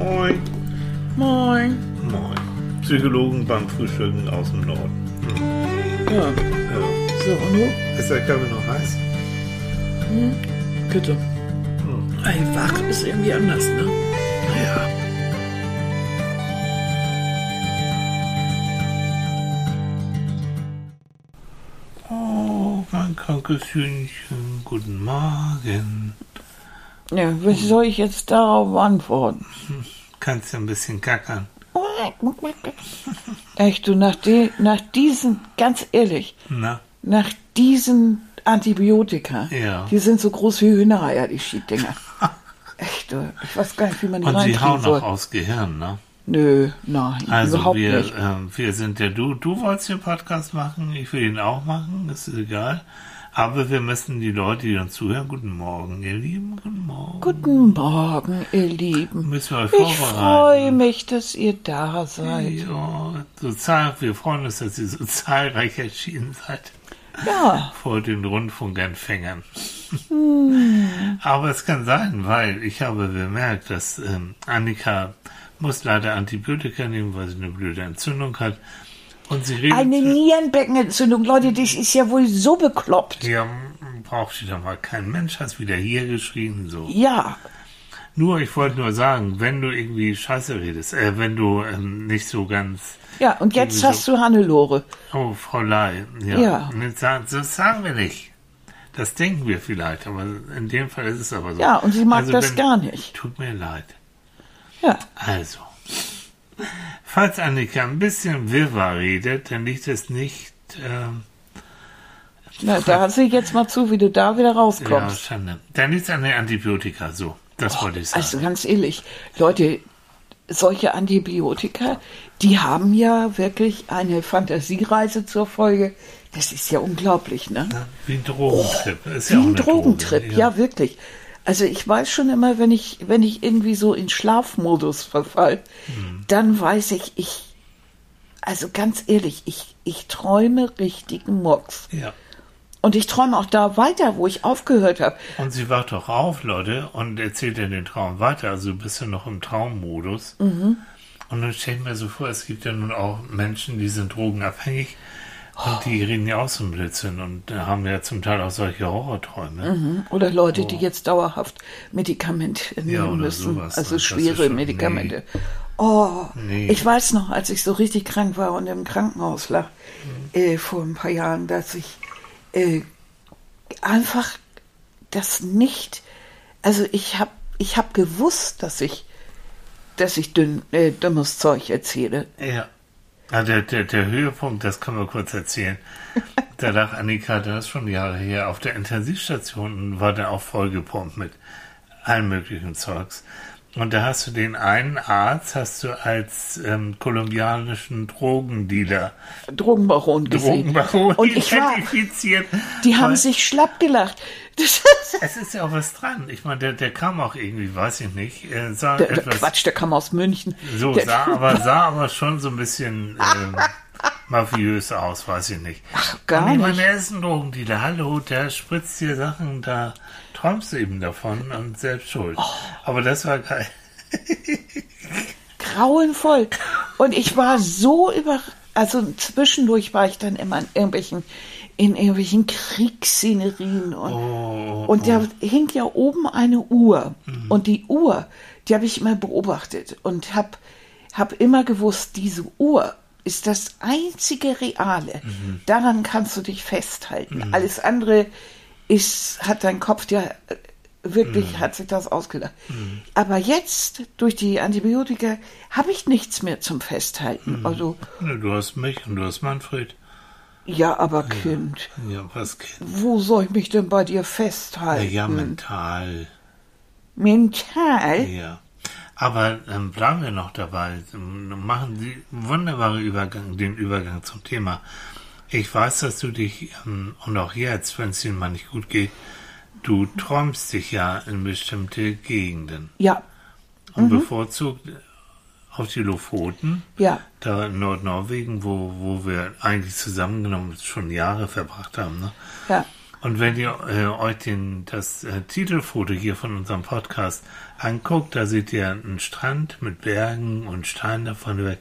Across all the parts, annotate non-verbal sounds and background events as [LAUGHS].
Moin. Moin. Moin. Psychologen beim Frühstücken aus dem Norden. Ja. Ja. So, und du? Ist der Kaffee noch heiß? Bitte. Hm. Ey, wach ist irgendwie anders, ne? Ja. Oh, mein krankes Hühnchen, guten Morgen. Ja, wie soll ich jetzt darauf antworten? Kannst du ein bisschen kackern? [LAUGHS] Echt, du, nach, de, nach diesen, ganz ehrlich, Na? nach diesen Antibiotika, Ja. die sind so groß wie Hühnereier, die Schieddinger. [LAUGHS] Echt, du, ich weiß gar nicht, wie man die Und sie hauen soll. noch aufs Gehirn, ne? Nö, nein, Also überhaupt wir, nicht. ähm, wir sind ja du, du wolltest den Podcast machen, ich will ihn auch machen, ist egal. Aber wir müssen die Leute, die uns zuhören, guten Morgen, ihr Lieben, guten Morgen. Guten Morgen, ihr Lieben. Müssen wir euch Ich freue mich, dass ihr da seid. Ja, so zahl, wir freuen uns, dass ihr so zahlreich erschienen seid Ja, vor den Rundfunkempfängern. Hm. Aber es kann sein, weil ich habe bemerkt, dass ähm, Annika muss leider Antibiotika nehmen, weil sie eine blöde Entzündung hat. Eine Nierenbeckenentzündung, Leute, das ist ja wohl so bekloppt. Ja, braucht sie doch mal. Kein Mensch hat wieder hier geschrien, so. Ja, Nur, ich wollte nur sagen, wenn du irgendwie Scheiße redest, äh, wenn du ähm, nicht so ganz, ja, und jetzt hast du Hannelore. oh, Frau Lai, ja, Ja. Und jetzt sagen- das sagen wir nicht. Das denken wir vielleicht, aber in dem Fall ist es aber so. Ja, und sie mag Also das wenn- gar nicht. Tut mir leid. Ja, Also, falls Annika ein bisschen wirrwarr redet, dann liegt es nicht, ähm, na, da sieh jetzt mal zu, wie du da wieder ja, rauskommst. Schande. Dann liegt es an der Antibiotika, so. Das wollte ich sagen. Also ganz ehrlich, Leute, solche Antibiotika, die haben ja wirklich eine Fantasiereise zur Folge. Das ist ja unglaublich, ne? Ja, Wie ein Drogentrip. Ist Wie ja auch ein Drogentrip, Droge, ja. wirklich. Also ich weiß schon immer, wenn ich, wenn ich irgendwie so in Schlafmodus verfall, Hm. dann weiß ich, ich, also ganz ehrlich, ich, ich träume richtigen Murks. Ja. Und ich träume auch da weiter, wo ich aufgehört habe. Und sie wacht doch auf, Leute, und erzählt ja den Traum weiter. Also du bist ja noch im Traummodus. Mhm. Und dann stell ich mir so vor, es gibt ja nun auch Menschen, die sind drogenabhängig und die reden ja auch so ein Blödsinn und haben ja zum Teil auch solche Horrorträume. Mhm. Oder Leute, die jetzt dauerhaft Medikamente nehmen Ja, müssen. sowas. Also schwere schon- Medikamente. Oh, Nee. ich weiß noch, als ich so richtig krank war und im Krankenhaus lag, Mhm. äh, vor ein paar Jahren, dass ich äh, einfach das nicht, also ich habe ich hab gewusst, dass ich, dass ich dünn, äh, dummes Zeug erzähle. Ja. Ja der, der, der Höhepunkt, das können wir kurz erzählen. Da lag Annika, das ist schon Jahre her, auf der Intensivstation und war da auch vollgepumpt mit allen möglichen Zeugs. Und da hast du den einen Arzt, hast du als ähm, kolumbianischen Drogendealer, Drogenbaron gesehen. Drogenbaron Und ich war, identifiziert. die haben sich schlapp gelacht. [LAUGHS] Das Es ist ja auch was dran. Ich meine, der, der kam auch irgendwie, weiß ich nicht, äh, sah der, der etwas Quatsch, der kam aus München. So, der, sah [LAUGHS] aber, sah aber schon so ein bisschen ähm, mafiös aus, weiß ich nicht. Ach, gar und ich nicht. meine, er ist ein Drogendealer. Hallo, der spritzt dir Sachen, da träumst du eben davon und selbst schuld. Oh. Aber das war geil. grauenvoll. Und ich war so über, also zwischendurch war ich dann immer in irgendwelchen, in irgendwelchen Kriegsszenerien und, Oh, und da hing ja oben eine Uhr. Und die Uhr, die habe ich immer beobachtet und habe hab immer gewusst, diese Uhr ist das einzige Reale. Daran kannst du dich festhalten. Alles andere ist, hat dein Kopf dir äh, wirklich, hat sich das ausgedacht. Aber jetzt, durch die Antibiotika, habe ich nichts mehr zum Festhalten. Also, Ne, Du hast mich und du hast Manfred. ja, aber Kind, Ja, was Kind? wo soll ich mich denn bei dir Ja, festhalten? ja, mental. Mental? Ja. Aber ähm, bleiben wir noch dabei. Ähm, Machen Sie wunderbare Übergang, den Übergang zum Thema. Ich weiß, dass du dich, ähm, und auch jetzt, wenn es Ihnen mal nicht gut geht, du träumst dich ja in bestimmte Gegenden. Ja, Und bevorzugt auf die Lofoten, ja, da in Nordnorwegen, wo, wo wir eigentlich zusammengenommen schon Jahre verbracht haben. Ne? ja. Und wenn ihr äh, euch den, das äh, Titelfoto hier von unserem Podcast anguckt, da seht ihr einen Strand mit Bergen und Steinen davon weg,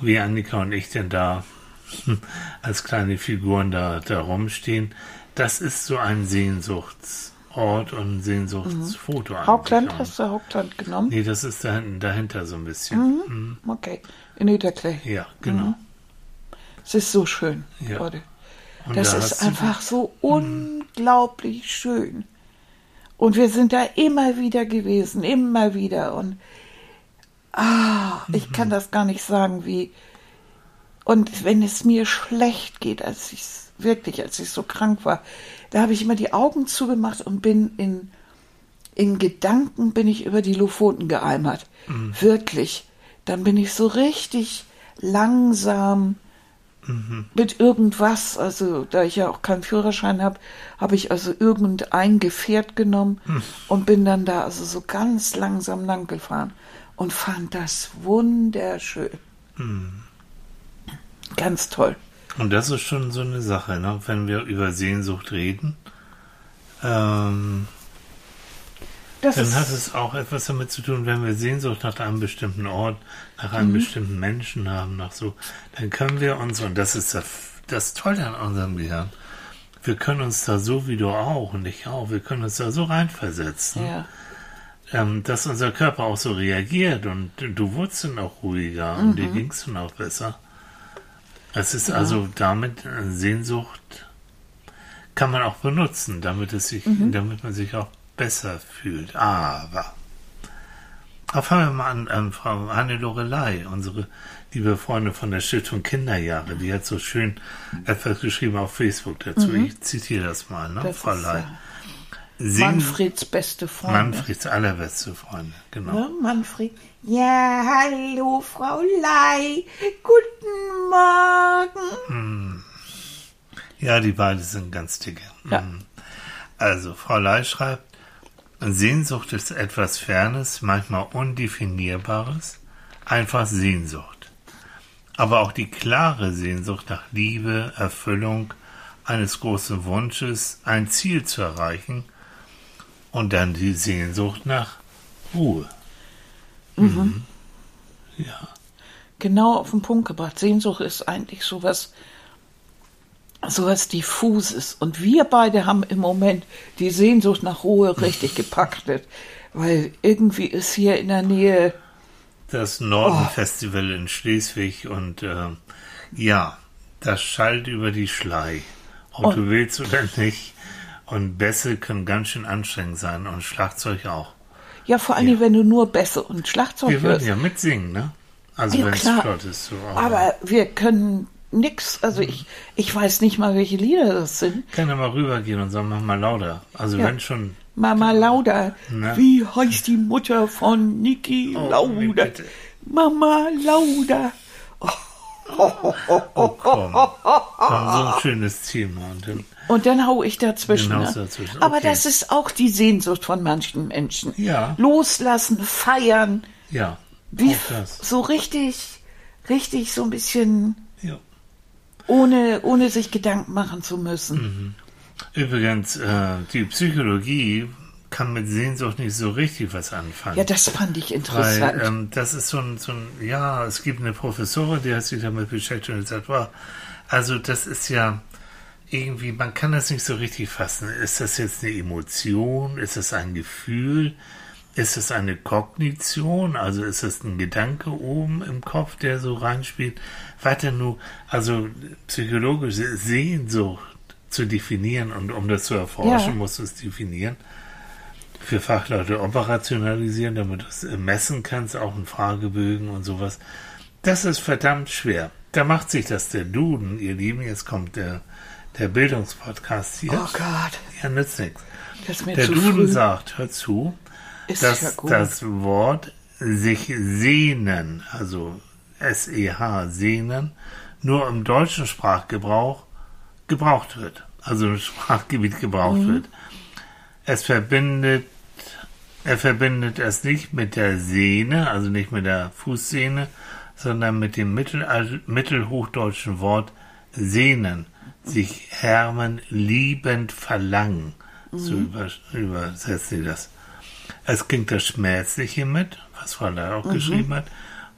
wie Annika und ich denn da [LAUGHS] als kleine Figuren da, da rumstehen. Das ist so ein Sehnsuchtsort und ein Sehnsuchtsfoto. Mhm. Hauptland, hast du Hauptland genommen? Nee, das ist dahinten, dahinter so ein bisschen. Mhm. Mhm. Okay, in Niederklee. Ja, genau. Mhm. Es ist so schön, ja. Leute. Das da ist einfach so unglaublich schön. Und wir sind da immer wieder gewesen, immer wieder. Und ah, ich kann das gar nicht sagen, wie. Und wenn es mir schlecht geht, als ich wirklich, als ich so krank war, da habe ich immer die Augen zugemacht und bin in, in Gedanken bin ich über die Lofoten geeimert. Mhm. Wirklich. Dann bin ich so richtig langsam Mhm. Mit irgendwas, also da ich ja auch keinen Führerschein habe, habe ich also irgendein Gefährt genommen mhm. und bin dann da also so ganz langsam lang gefahren und fand das wunderschön. Mhm. Ganz toll. Und das ist schon so eine Sache, ne? wenn wir über Sehnsucht reden. Ähm, das dann hat es auch etwas damit zu tun, wenn wir Sehnsucht nach einem bestimmten Ort, nach einem mhm. bestimmten Menschen haben, nach so, dann können wir uns, und das ist das, das Tolle an unserem Gehirn, wir können uns da so wie du auch und ich auch, wir können uns da so reinversetzen, ja. ähm, dass unser Körper auch so reagiert und du wurdest dann auch ruhiger mhm. und dir ging es dann auch besser. Es ist ja. also damit äh, Sehnsucht kann man auch benutzen, damit es sich, mhm. damit man sich auch besser fühlt. Aber fangen wir mal an, ähm, Frau Anne Lorelei, unsere liebe Freundin von der Stiftung Kinderjahre, die hat so schön etwas geschrieben auf Facebook dazu. Mhm. Ich zitiere das mal, ne, das Frau Lei. Sing Manfreds beste Freundin. Manfreds allerbeste Freundin, genau. Ja, Manfred. Ja, hallo, Frau Lei. Guten Morgen. Ja, die beiden sind ganz dicke. Ja. Hm. Also, Frau Lei schreibt, Sehnsucht ist etwas Fernes, manchmal Undefinierbares, einfach Sehnsucht. Aber auch die klare Sehnsucht nach Liebe, Erfüllung, eines großen Wunsches, ein Ziel zu erreichen und dann die Sehnsucht nach Ruhe. Mhm. mhm. Ja. Genau auf den Punkt gebracht. Sehnsucht ist eigentlich sowas sowas diffuses. Und wir beide haben im Moment die Sehnsucht nach Ruhe richtig gepackt, [LAUGHS] weil irgendwie ist hier in der Nähe das Norden-Festival oh. in Schleswig und äh, ja, das schallt über die Schlei. Ob und, du willst oder nicht. Und Bässe können ganz schön anstrengend sein und Schlagzeug auch. Ja, vor allem, ja. wenn du nur Bässe und Schlagzeug Wir würden ja mitsingen, ne? Also ja, wenn es flott ist. So, aber, aber wir können nix. Also ich, ich weiß nicht mal, welche Lieder das sind. Kann ja mal rübergehen und sagen, mach mal lauter. Also ja. wenn schon. Mama Lauda. Na? Wie heißt die Mutter von Niki oh, Lauda? Mama Lauda. Oh, oh, oh, komm. so ein schönes Thema. Und dann, und dann hau ich dazwischen. Ne? dazwischen. Okay. Aber das ist auch die Sehnsucht von manchen Menschen. Ja. Loslassen, feiern. Ja. Wie so richtig, richtig so ein bisschen ohne, ohne sich Gedanken machen zu müssen. Mhm. Übrigens, äh, die Psychologie kann mit Sehnsucht nicht so richtig was anfangen. Ja, das fand ich interessant. Weil, ähm, das ist so ein, so ein, ja, es gibt eine Professorin, die hat sich damit beschäftigt und gesagt, wow, also das ist ja irgendwie, man kann das nicht so richtig fassen. Ist das jetzt eine Emotion? Ist das ein Gefühl? Ist es eine Kognition? Also ist es ein Gedanke oben im Kopf, der so reinspielt? Weiter nur, also psychologische Sehnsucht zu definieren und um das zu erforschen, ja. musst du es definieren. Für Fachleute operationalisieren, damit du es messen kannst, auch in Fragebögen und sowas. Das ist verdammt schwer. Da macht sich das der Duden, ihr Lieben, jetzt kommt der, der Bildungspodcast hier. Oh Gott. Ja, nützt nichts. Der Duden früh. sagt, hör zu, ist dass ja das Wort sich sehnen, also S-E-H, sehnen, nur im deutschen Sprachgebrauch gebraucht wird, also im Sprachgebiet gebraucht mhm. wird. Es verbindet, er verbindet es nicht mit der Sehne, also nicht mit der Fußsehne, sondern mit dem Mittel, mittelhochdeutschen Wort sehnen, sich Hermen liebend verlangen. So über, übersetzt sie das. Es klingt das Schmerzliche mit, was Frau Lehr auch geschrieben hat,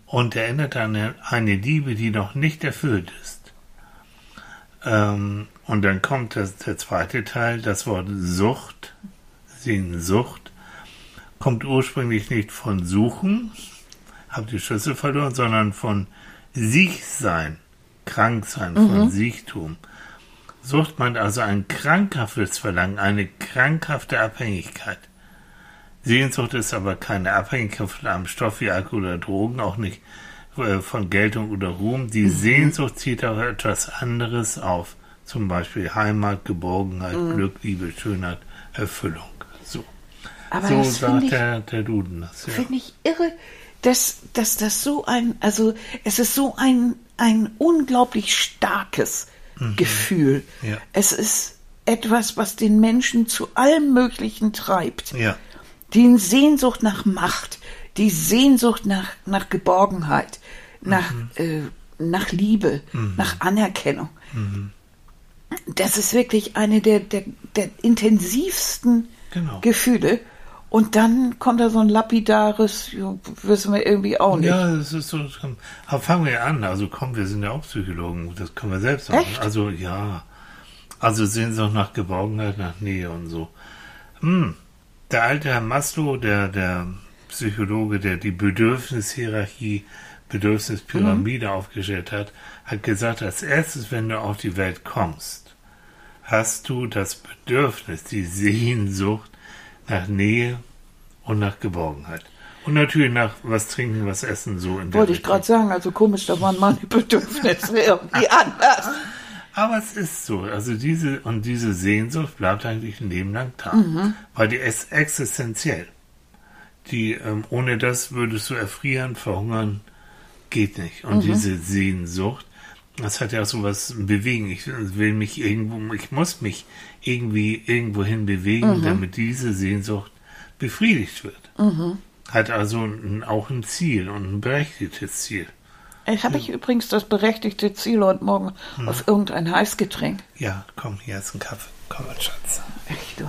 und erinnert an eine, eine Liebe, die noch nicht erfüllt ist. Ähm, und dann kommt das, der zweite Teil, das Wort Sucht, Sehnsucht, kommt ursprünglich nicht von Suchen, hab die Schlüssel verloren, sondern von sich sein, krank sein, von Siechtum. Sucht meint also ein krankhaftes Verlangen, eine krankhafte Abhängigkeit. Sehnsucht ist aber keine Abhängigkeit von einem Stoff wie Alkohol oder Drogen, auch nicht äh, von Geltung oder Ruhm. Die Sehnsucht zieht auf etwas anderes auf. Zum Beispiel Heimat, Geborgenheit, Glück, Liebe, Schönheit, Erfüllung. So, Aber so sagt ich, der, der Duden das. Ja. finde ich irre, dass, dass das so ein, also es ist so ein, ein unglaublich starkes Gefühl. Mhm. Ja. Es ist etwas, was den Menschen zu allem Möglichen treibt. ja, Die Sehnsucht nach Macht, die Sehnsucht nach, nach Geborgenheit, nach, Mhm. äh, nach Liebe, nach Anerkennung. Mhm. Das ist wirklich eine der, der, der intensivsten Genau. Gefühle. Und dann kommt da so ein lapidares, wissen wir irgendwie auch nicht. Ja, das ist so. Aber fangen wir an. Also komm, wir sind ja auch Psychologen. Das können wir selbst machen. Echt? Also ja. Also Sehnsucht nach Geborgenheit, nach Nähe und so. Hm. Der alte Herr Maslow, der, der Psychologe, der die Bedürfnishierarchie, Bedürfnispyramide aufgestellt hat, hat gesagt, als erstes, wenn du auf die Welt kommst, hast du das Bedürfnis, die Sehnsucht nach Nähe und nach Geborgenheit. Und natürlich nach was trinken, was essen, so in der Wollte ich Richtung. gerade sagen, also komisch, da waren meine Bedürfnisse irgendwie [LAUGHS] anders. Aber es ist so. Also diese und diese Sehnsucht bleibt eigentlich ein Leben lang da. Mhm. Weil die ist existenziell. Die, ähm, ohne das würdest du erfrieren, verhungern, geht nicht. Mhm. Und diese Sehnsucht, das hat ja auch so was bewegen. Ich will mich irgendwo, ich muss mich irgendwie irgendwohin bewegen, Mhm. damit diese Sehnsucht befriedigt wird. Hat also ein, auch ein Ziel und ein berechtigtes Ziel. Ich habe ich übrigens das berechtigte Ziel heute Morgen Mhm. auf irgendein Heißgetränk. Ja, komm, hier ist ein Kaffee. Komm, mein Schatz. Echt, du.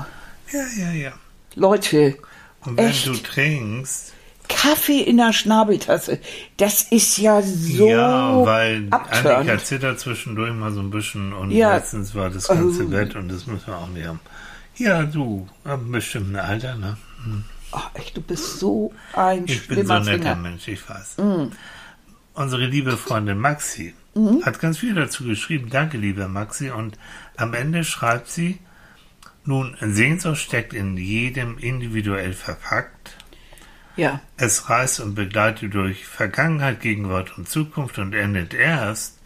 Ja, ja, ja. Leute, Und wenn Echt? du trinkst, Kaffee in der Schnabeltasse, das ist ja so ja, weil Annika abtörend. zittert zwischendurch mal so ein bisschen und Ja. letztens war das ganze Oh. Bett und das müssen wir auch nicht haben. Ja, du, einem bestimmten Alter, ne? Ach, echt, du bist so ein Ich bin so ein netter. Mensch, ich weiß. Unsere liebe Freundin Maxi Mhm. hat ganz viel dazu geschrieben. Danke, liebe Maxi. Und am Ende schreibt sie, nun, Sehnsucht steckt in jedem individuell verpackt. Ja, Es reist und begleitet durch Vergangenheit, Gegenwart und Zukunft und endet erst,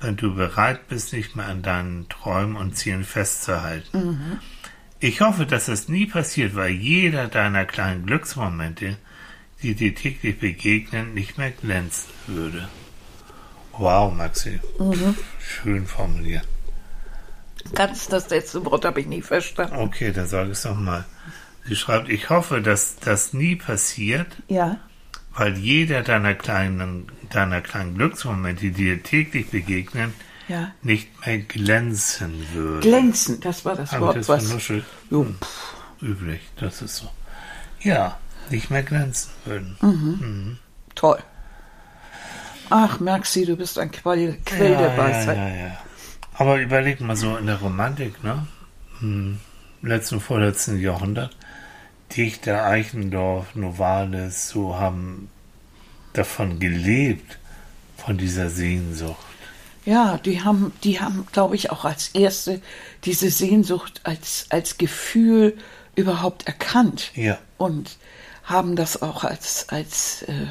wenn du bereit bist, nicht mehr an deinen Träumen und Zielen festzuhalten. Ich hoffe, dass es nie passiert, weil jeder deiner kleinen Glücksmomente, die dir täglich begegnen, nicht mehr glänzen würde. Wow, Maxi. Schön formuliert. ganz das letzte Wort habe ich nie verstanden. Okay, dann sage ich es nochmal. Sie schreibt, ich hoffe, dass das nie passiert, Ja, weil jeder deiner kleinen, deiner kleinen Glücksmomente, die dir täglich begegnen, ja. nicht mehr glänzen würde. Glänzen, das war das ich Wort, das was. Jo, Hm, Üblich, das ist so. Ja, nicht mehr glänzen würden. Mhm. Toll. Ach, Maxi, du bist ein Quell, Quell ja, der Weisheit. Ja, ja, ja. Aber überleg mal so in der Romantik, ne? Im letzten, vorletzten Jahrhundert. Dichter, Eichendorff, Novalis, so haben davon gelebt, von dieser Sehnsucht. Ja, die haben, die haben, glaube ich, auch als erste diese Sehnsucht als, als Gefühl überhaupt erkannt Ja, und haben das auch als, als äh,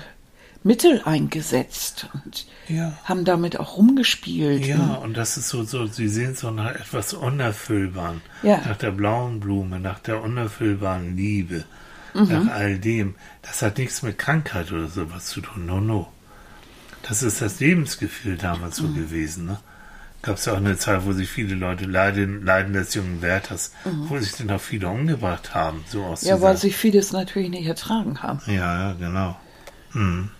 Mittel eingesetzt und ja. haben damit auch rumgespielt. Ja, und das ist so, so, sie sehen so nach etwas Unerfüllbaren. Ja. Nach der blauen Blume, nach der unerfüllbaren Liebe, Mhm. nach all dem. Das hat nichts mit Krankheit oder sowas zu tun. No, no. Das ist das Lebensgefühl damals Mhm. so gewesen, ne? Gab es ja auch eine Zeit, wo sich viele Leute leiden, leiden des jungen Werthers, wo sich dann auch viele umgebracht haben, so aus Mhm. Ja, weil sie vieles natürlich nicht ertragen haben. ja, ja, genau. Hm.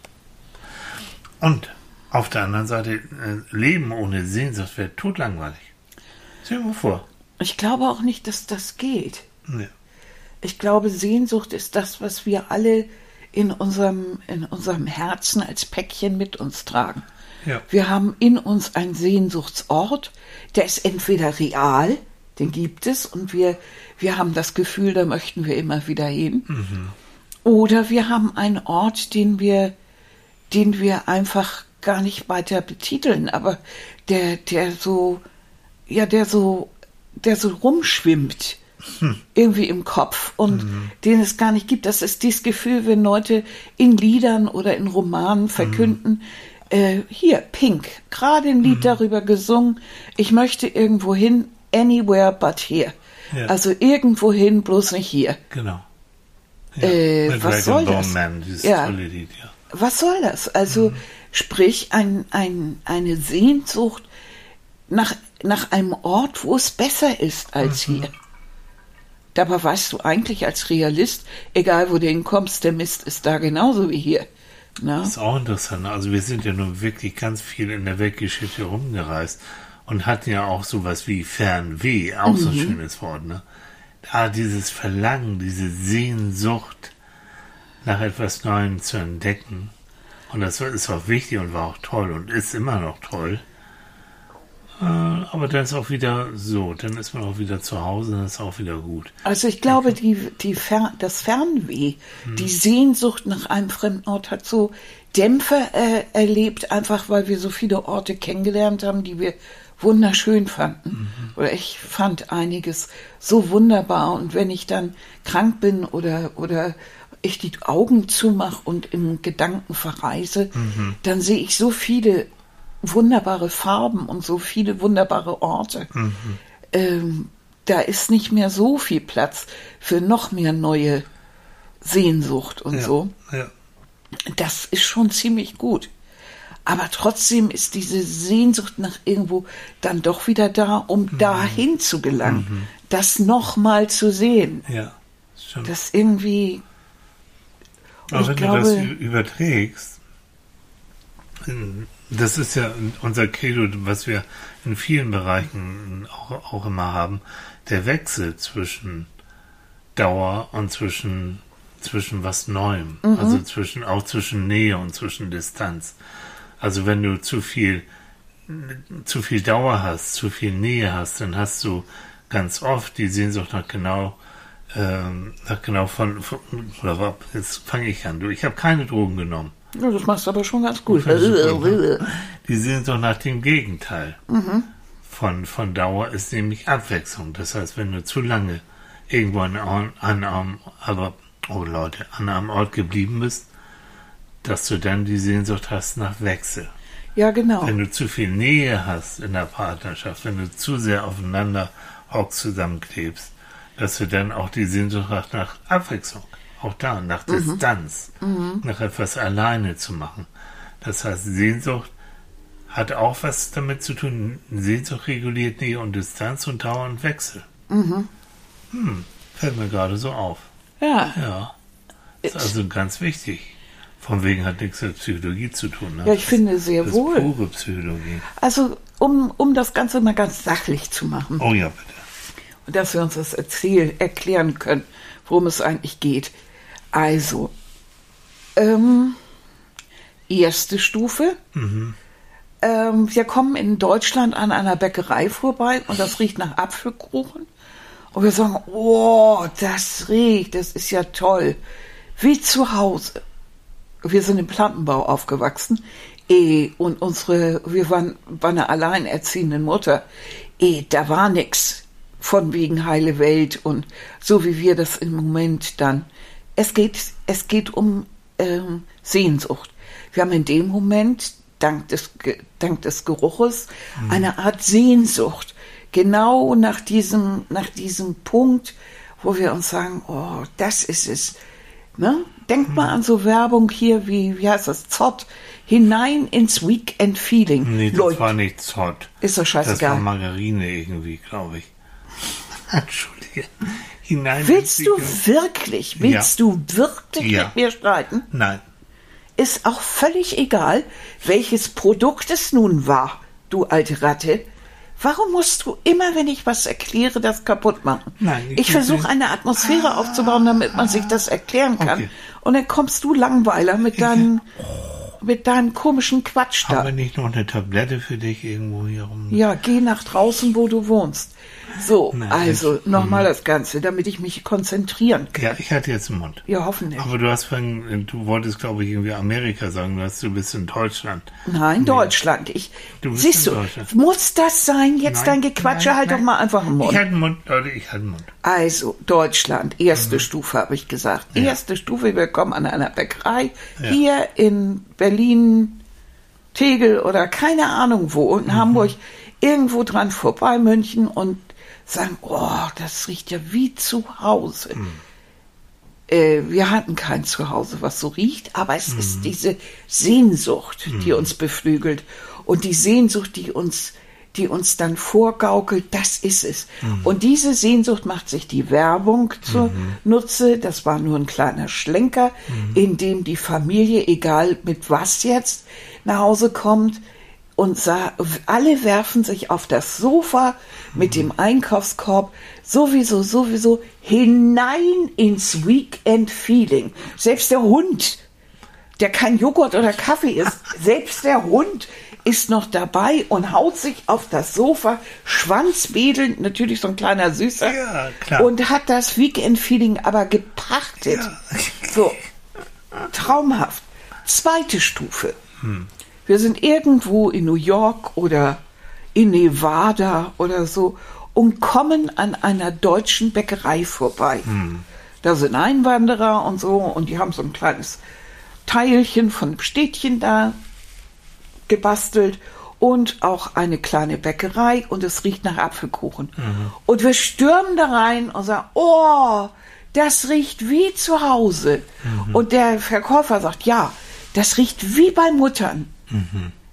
Und auf der anderen Seite, äh, Leben ohne Sehnsucht wäre totlangweilig. Stell dir mal vor. Ich glaube auch nicht, dass das geht. Nee. Ich glaube, Sehnsucht ist das, was wir alle in unserem, in unserem Herzen als Päckchen mit uns tragen. Ja. Wir haben in uns einen Sehnsuchtsort, der ist entweder real, den gibt es, und wir, wir haben das Gefühl, da möchten wir immer wieder hin. Oder wir haben einen Ort, den wir, den wir einfach gar nicht weiter betiteln, aber der, der so, ja, der so, der so rumschwimmt. Irgendwie im Kopf und den es gar nicht gibt. Das ist dieses Gefühl, wenn Leute in Liedern oder in Romanen verkünden, äh, hier, Pink, gerade ein Lied darüber gesungen, ich möchte irgendwo hin, anywhere but here. Ja. Also irgendwo hin, bloß nicht hier. Genau. Äh, Mit was soll das? Man, Ja. tolle Lied, ja. Was soll das? Also Mhm. sprich ein, ein, eine Sehnsucht nach, nach einem Ort, wo es besser ist als Mhm. hier. Dabei weißt du eigentlich als Realist, egal wo du hinkommst, der Mist ist da genauso wie hier. Na? Das ist auch interessant. Also wir sind ja nun wirklich ganz viel in der Weltgeschichte rumgereist und hatten ja auch sowas wie Fernweh, auch so ein schönes Wort, ne? Da dieses Verlangen, diese Sehnsucht nach etwas Neuem zu entdecken. Und das ist auch wichtig und war auch toll und ist immer noch toll. Äh, Aber dann ist auch wieder so, dann ist man auch wieder zu Hause, dann ist auch wieder gut. Also ich glaube, die, die Fer das Fernweh, die Sehnsucht nach einem fremden Ort hat so Dämpfe äh, erlebt, einfach weil wir so viele Orte kennengelernt haben, die wir wunderschön fanden. Oder ich fand einiges so wunderbar. Und wenn ich dann krank bin oder, oder ich die Augen zumache und im Gedanken verreise, dann sehe ich so viele wunderbare Farben und so viele wunderbare Orte. Ähm, da ist nicht mehr so viel Platz für noch mehr neue Sehnsucht und Ja, so. ja. Das ist schon ziemlich gut. Aber trotzdem ist diese Sehnsucht nach irgendwo dann doch wieder da, um dahin zu gelangen, das nochmal zu sehen. ja. Stimmt. Das irgendwie, Aber ich wenn glaube- du das überträgst, das ist ja unser Credo, was wir in vielen Bereichen auch, auch immer haben, der Wechsel zwischen Dauer und zwischen, zwischen was Neuem. Also zwischen, auch zwischen Nähe und zwischen Distanz. Also wenn du zu viel, zu viel Dauer hast, zu viel Nähe hast, dann hast du ganz oft die Sehnsucht nach genau, ähm, nach genau von, von jetzt fange ich an. Du, ich habe keine Drogen genommen. Ja, das machst du aber schon ganz gut. [LAUGHS] Die Sehnsucht nach dem Gegenteil von, von Dauer ist nämlich Abwechslung. Das heißt, wenn du zu lange irgendwo an, an, an einem, aber, oh Leute, an einem Ort geblieben bist, dass du dann die Sehnsucht hast nach Wechsel. Ja, genau. Wenn du zu viel Nähe hast in der Partnerschaft, wenn du zu sehr aufeinander hockst, zusammenklebst, dass du dann auch die Sehnsucht hast nach Abwechslung, auch da, nach Distanz, nach etwas alleine zu machen. Das heißt, Sehnsucht hat auch was damit zu tun. Sehnsucht reguliert Nähe und Distanz und Dauer und Wechsel. Hm, fällt mir gerade so auf. Ja. Ja, ist also ganz wichtig. Von wegen hat nichts mit Psychologie zu tun. Ne? Ja, ich finde sehr das wohl. Ist pure Psychologie. Also, um, um das Ganze mal ganz sachlich zu machen. Oh ja, bitte. und dass wir uns das erzählen, erklären können, worum es eigentlich geht. Also, ähm, erste Stufe. Ähm, wir kommen in Deutschland an einer Bäckerei vorbei und das riecht nach Apfelkuchen. Und wir sagen, oh, das riecht, das ist ja toll. Wie zu Hause. Wir sind im Plattenbau aufgewachsen. Eh, und unsere, wir waren bei einer alleinerziehenden Mutter. Eh, da war nix von wegen heile Welt und so wie wir das im Moment dann. Es geht, es geht um ähm, Sehnsucht. Wir haben in dem Moment, dank des, dank des Geruches, eine Art Sehnsucht. Genau nach diesem, nach diesem Punkt, wo wir uns sagen, oh, das ist es. Ne? Denkt mal an so Werbung hier wie, wie heißt das, Zott, hinein ins Weekend Feeling. Nee, das Leute, war nicht Zott. ist doch Das war scheißegal. Margarine irgendwie, glaube ich. [LAUGHS] [LAUGHS] Entschuldige. Hinein Willst du wirklich, willst du wirklich Ja. mit mir streiten? Nein. Ist auch völlig egal, welches Produkt es nun war, du alte Ratte. Warum musst du immer, wenn ich was erkläre, das kaputt machen? Nein, ich ich versuche eine Atmosphäre aufzubauen, damit man sich das erklären kann. Okay. Und dann kommst du Langweiler mit deinem, mit deinem komischen Quatsch Haben da. wir nicht noch eine Tablette für dich irgendwo hier rum? Ja, geh nach draußen, wo du wohnst. So, Nein, also nochmal das Ganze, damit ich mich konzentrieren kann. Ja, ich hatte jetzt im Mund. Ja, hoffentlich. Aber du hast vorhin, du wolltest, glaube ich, irgendwie Amerika sagen, du, hast, du bist in Deutschland. Nein, Deutschland. Ich, Du bist siehst in du, Deutschland. muss das sein? Jetzt dein Gequatsche, nein, halt nein. doch mal einfach den Mund. Ich hatte den Mund, Leute, ich hatte den Mund. Also, Deutschland, erste Mhm. Stufe, habe ich gesagt. Erste Stufe, wir kommen an einer Bäckerei Ja. hier in Berlin, Tegel oder keine Ahnung wo, Mhm. in Hamburg, irgendwo dran vorbei, München und sagen, oh, das riecht ja wie zu Hause. Mhm. Äh, wir hatten kein Zuhause, was so riecht, aber es Mhm. ist diese Sehnsucht, die uns beflügelt und die Sehnsucht, die uns, die uns dann vorgaukelt, das ist es. Mhm. Und diese Sehnsucht macht sich die Werbung zunutze. Das war nur ein kleiner Schlenker, Mhm. in dem die Familie, egal mit was jetzt, nach Hause kommt, und sah, alle werfen sich auf das Sofa mit dem Einkaufskorb sowieso, sowieso hinein ins Weekend-Feeling. Selbst der Hund, der kein Joghurt oder Kaffee isst, [LAUGHS] selbst der Hund ist noch dabei und haut sich auf das Sofa, schwanzwedelnd, natürlich so ein kleiner Süßer, Ja, klar. und hat das Weekend-Feeling aber gepachtet. So, traumhaft. Zweite Stufe. Wir sind irgendwo in New York oder in Nevada oder so und kommen an einer deutschen Bäckerei vorbei. Da sind Einwanderer und so und die haben so ein kleines Teilchen von Städtchen da gebastelt und auch eine kleine Bäckerei und es riecht nach Apfelkuchen. Und wir stürmen da rein und sagen, oh, das riecht wie zu Hause. Und der Verkäufer sagt, ja, das riecht wie bei Muttern.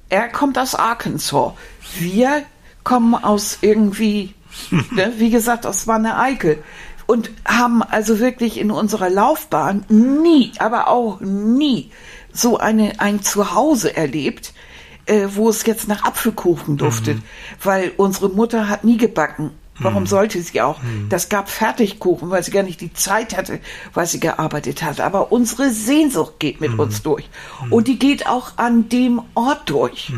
Er kommt aus Arkansas. Wir kommen aus irgendwie, [LAUGHS] ne, wie gesagt, aus Wanne Eickel. Und haben also wirklich in unserer Laufbahn nie, aber auch nie so eine, ein Zuhause erlebt, äh, wo es jetzt nach Apfelkuchen duftet. Weil unsere Mutter hat nie gebacken. Warum sollte sie auch? Das gab Fertigkuchen, weil sie gar nicht die Zeit hatte, weil sie gearbeitet hat. Aber unsere Sehnsucht geht mit uns durch. Und die geht auch an dem Ort durch.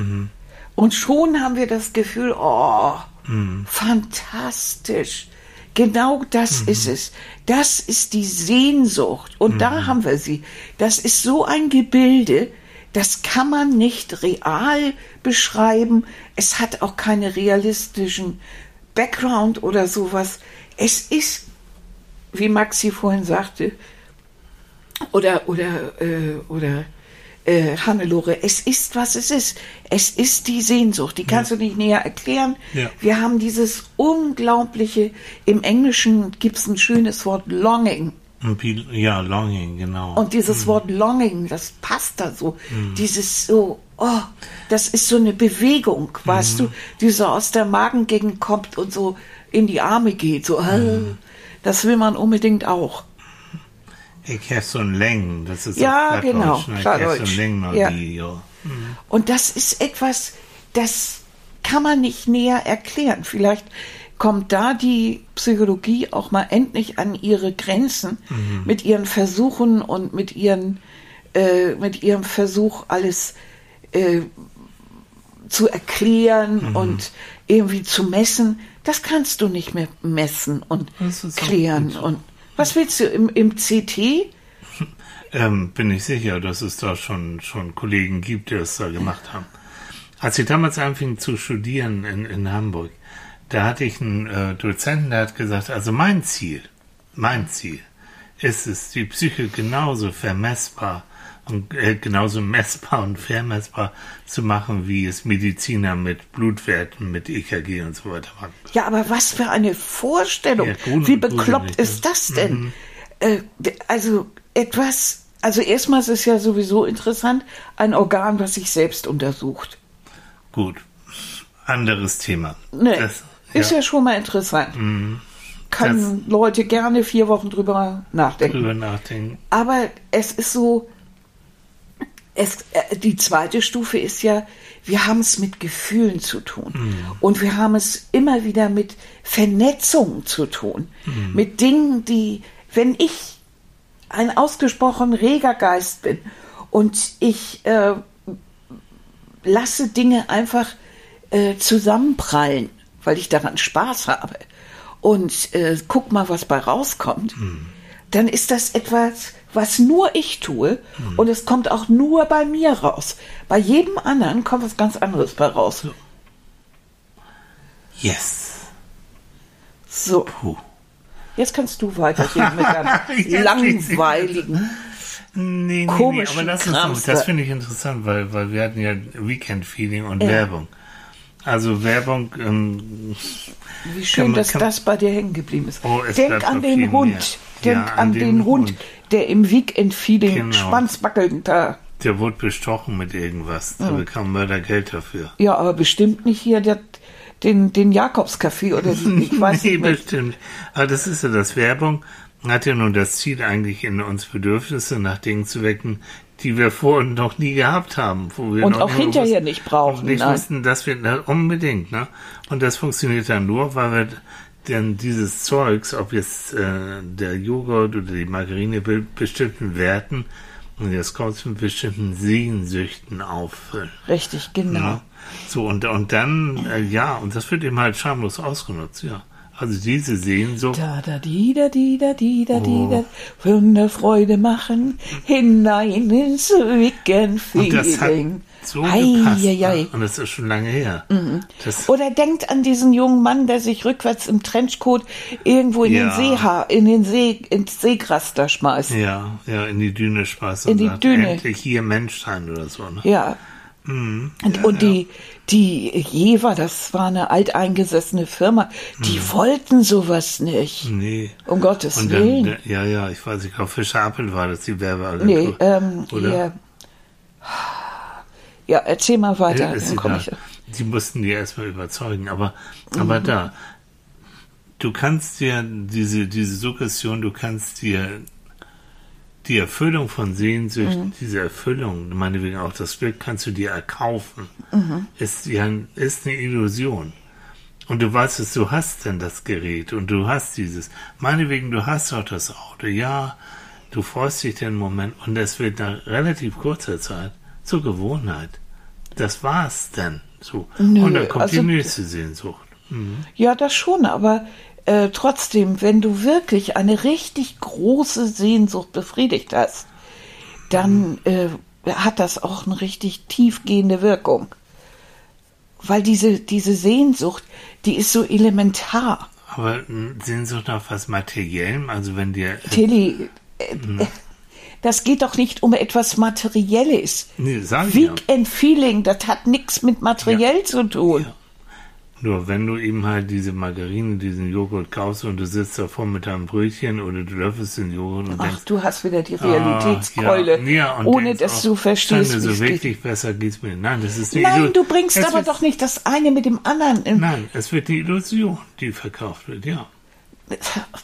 Und schon haben wir das Gefühl, oh, fantastisch. Genau das ist es. Das ist die Sehnsucht. Und da haben wir sie. Das ist so ein Gebilde, das kann man nicht real beschreiben. Es hat auch keine realistischen Background oder sowas. Es ist, wie Maxi vorhin sagte, oder, oder, äh, oder äh, Hannelore, es ist, was es ist. Es ist die Sehnsucht, die kannst du nicht näher erklären. Ja. Wir haben dieses unglaubliche, im Englischen gibt es ein schönes Wort Longing. Ja, Longing, genau. Und dieses Wort Longing, das passt da so. Dieses so, oh, das ist so eine Bewegung, weißt du, die so aus der Magengegend kommt und so in die Arme geht. So, äh, das will man unbedingt auch. ich habe so ein Längen, das ist Ja, genau, ne? Ich habe so ein Längen Ja. ja. Und das ist etwas, das kann man nicht näher erklären. Vielleicht kommt da die Psychologie auch mal endlich an ihre Grenzen mit ihren Versuchen und mit ihren äh, mit ihrem Versuch alles äh, zu erklären und irgendwie zu messen. Das kannst du nicht mehr messen und klären. Und was willst du im, im CT? [LAUGHS] Ähm, bin ich sicher, dass es da schon, schon Kollegen gibt, die das da gemacht haben. Als ich damals anfing zu studieren in, in Hamburg, da hatte ich einen äh, Dozenten, der hat gesagt, also mein Ziel, mein Ziel ist es, die Psyche genauso vermessbar und äh, genauso messbar und vermessbar zu machen, wie es Mediziner mit Blutwerten, mit EKG und so weiter machen. Ja, aber was für eine Vorstellung. Ja, gruselig, Wie bekloppt ist das denn? Äh, d- also etwas, also erstmal ist es ja sowieso interessant, ein Organ, was sich selbst untersucht. Gut, anderes Thema. Ne, Das- ist ja. schon mal interessant. Können Leute gerne vier Wochen drüber nachdenken. drüber nachdenken. Aber es ist so, es, äh, die zweite Stufe ist ja, wir haben es mit Gefühlen zu tun. Mhm. Und wir haben es immer wieder mit Vernetzungen zu tun. Mhm. Mit Dingen, die, wenn ich ein ausgesprochen reger Geist bin und ich äh, lasse Dinge einfach äh, zusammenprallen, weil ich daran Spaß habe und äh, guck mal, was bei rauskommt, dann ist das etwas, was nur ich tue und es kommt auch nur bei mir raus. Bei jedem anderen kommt was ganz anderes bei raus. Yes. So, Puh. jetzt kannst du weitergehen mit deinem [LAUGHS] langweiligen. Nee, nee, nee, komischen aber lass uns Krams so, das da. finde ich interessant, weil, weil wir hatten ja Weekend-Feeling und Ja. Werbung. Also Werbung, ähm, Wie schön, man- dass das bei dir hängen geblieben ist. Oh, Denk an den Hund. Denk Ja, an, den, Hund, der im Weekend-Feeling Genau. schwanzwackelnd da. der wurde bestochen mit irgendwas. Da bekam Mörder Geld dafür. Ja, aber bestimmt nicht hier der, den, den Jakobscafé oder die, ich [LAUGHS] weiß nee, nicht bestimmt. Aber das ist ja das. Werbung hat ja nun das Ziel, eigentlich in uns Bedürfnisse nach Dingen zu wecken, die wir vorher noch nie gehabt haben. Wo wir Und noch auch hinterher wussten- nicht brauchen, und Nicht nein. wussten, dass wir na, unbedingt, ne? Und das funktioniert dann nur, weil wir denn dieses Zeugs, ob jetzt äh, der Joghurt oder die Margarine be bestimmten Werten und das kommt mit bestimmten Sehnsüchten auffüllen. Richtig, genau. Ja. So, und, und dann, äh, ja, und das wird eben halt schamlos ausgenutzt, ja. Also diese Sehnsucht, Da, da, di, da, di, da, di, da, di, Oh. da. Wunder Freude machen, hinein ins Weekend-Feeling. So Ei, gepasst. ei, ei. ne? Und das ist schon lange her. Das, Oder denkt an diesen jungen Mann, der sich rückwärts im Trenchcoat irgendwo in Ja. den Seeha, in den See, ins Seegras da schmeißt. ja, ja, in die Düne spaß In und die sagt, Düne. endlich hier Menschsein oder so, ne? Ja. Mhm. Und, und die, die Jever, das war eine alteingesessene Firma, die wollten sowas nicht. Nee. Um Gottes Und Willen. dann, ja, ja, ich weiß, ich glaube, Fischer Appel war das, die Werbeagentur. nee, ähm, Oder? ja. Ja, erzähl mal weiter. Ist dann komm ich. Die mussten die erstmal überzeugen, aber, aber Mhm. da, du kannst dir diese, diese Suggestion, du kannst dir die Erfüllung von Sehnsucht, Mhm. diese Erfüllung, meinetwegen auch das Glück, kannst du dir erkaufen. Mhm. Ist ja ist eine Illusion. Und du weißt es, du hast denn das Gerät und du hast dieses. Meinetwegen, du hast auch das Auto. Ja, du freust dich den Moment und es wird nach relativ kurzer Zeit zur Gewohnheit. Das war's dann. So. Nö, und dann kommt also- die nächste Sehnsucht. Mhm. Ja, das schon, aber äh, trotzdem, wenn du wirklich eine richtig große Sehnsucht befriedigt hast, dann äh, hat das auch eine richtig tiefgehende Wirkung. Weil diese, diese Sehnsucht, die ist so elementar. Aber mh, Sehnsucht nach was Materiellem, also wenn dir. Tilly, äh, äh, das geht doch nicht um etwas Materielles. Nee, sag ich ja. Weekend Feeling, das hat nichts mit materiell zu tun. Ja. Nur wenn du eben halt diese Margarine, diesen Joghurt kaufst und du sitzt davor mit deinem Brötchen oder du löffelst den Joghurt und Ach, denkst, du hast wieder die ah, Realitätskeule, ja, ja, und ohne dass du verstehst, Schande, wie so wirklich besser geht's mir. Nein, das ist die Nein, Illu- du bringst aber doch nicht das eine mit dem anderen. in- Nein, es wird die Illusion, die verkauft wird, ja.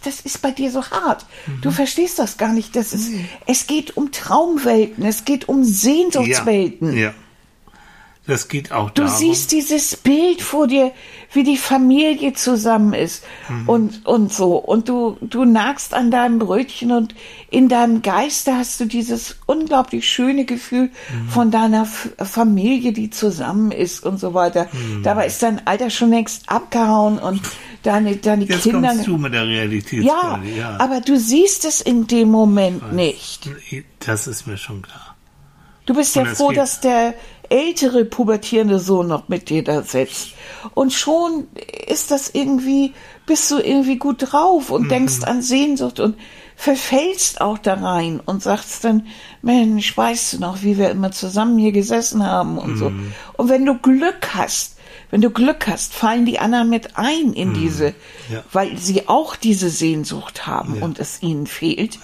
Das ist bei dir so hart. Mhm. Du verstehst das gar nicht. Das ist, es geht um Traumwelten, es geht um Sehnsuchtswelten. Ja. ja. Das geht auch Du darum. siehst dieses Bild vor dir, wie die Familie zusammen ist Mhm. und, und so. Und du, du nagst an deinem Brötchen und in deinem Geiste hast du dieses unglaublich schöne Gefühl Mhm. von deiner F Familie, die zusammen ist und so weiter. Mhm. Dabei ist dein Alter schon längst abgehauen und [LAUGHS] deine, deine Jetzt Kinder. kommst du mit der Realität. Ja, aber du siehst es in dem Moment nicht. Das ist mir schon klar. Du bist ja es froh, dass der ältere pubertierende Sohn noch mit dir da sitzt. Und schon ist das irgendwie, bist du irgendwie gut drauf Mhm. und denkst an Sehnsucht und verfällst auch da rein und sagst dann, Mensch, weißt du noch, wie wir immer zusammen hier gesessen haben und so. Mhm. Und wenn du Glück hast, wenn du Glück hast, fallen die anderen mit ein in diese, Mhm. Ja. weil sie auch diese Sehnsucht haben Ja. und es ihnen fehlt.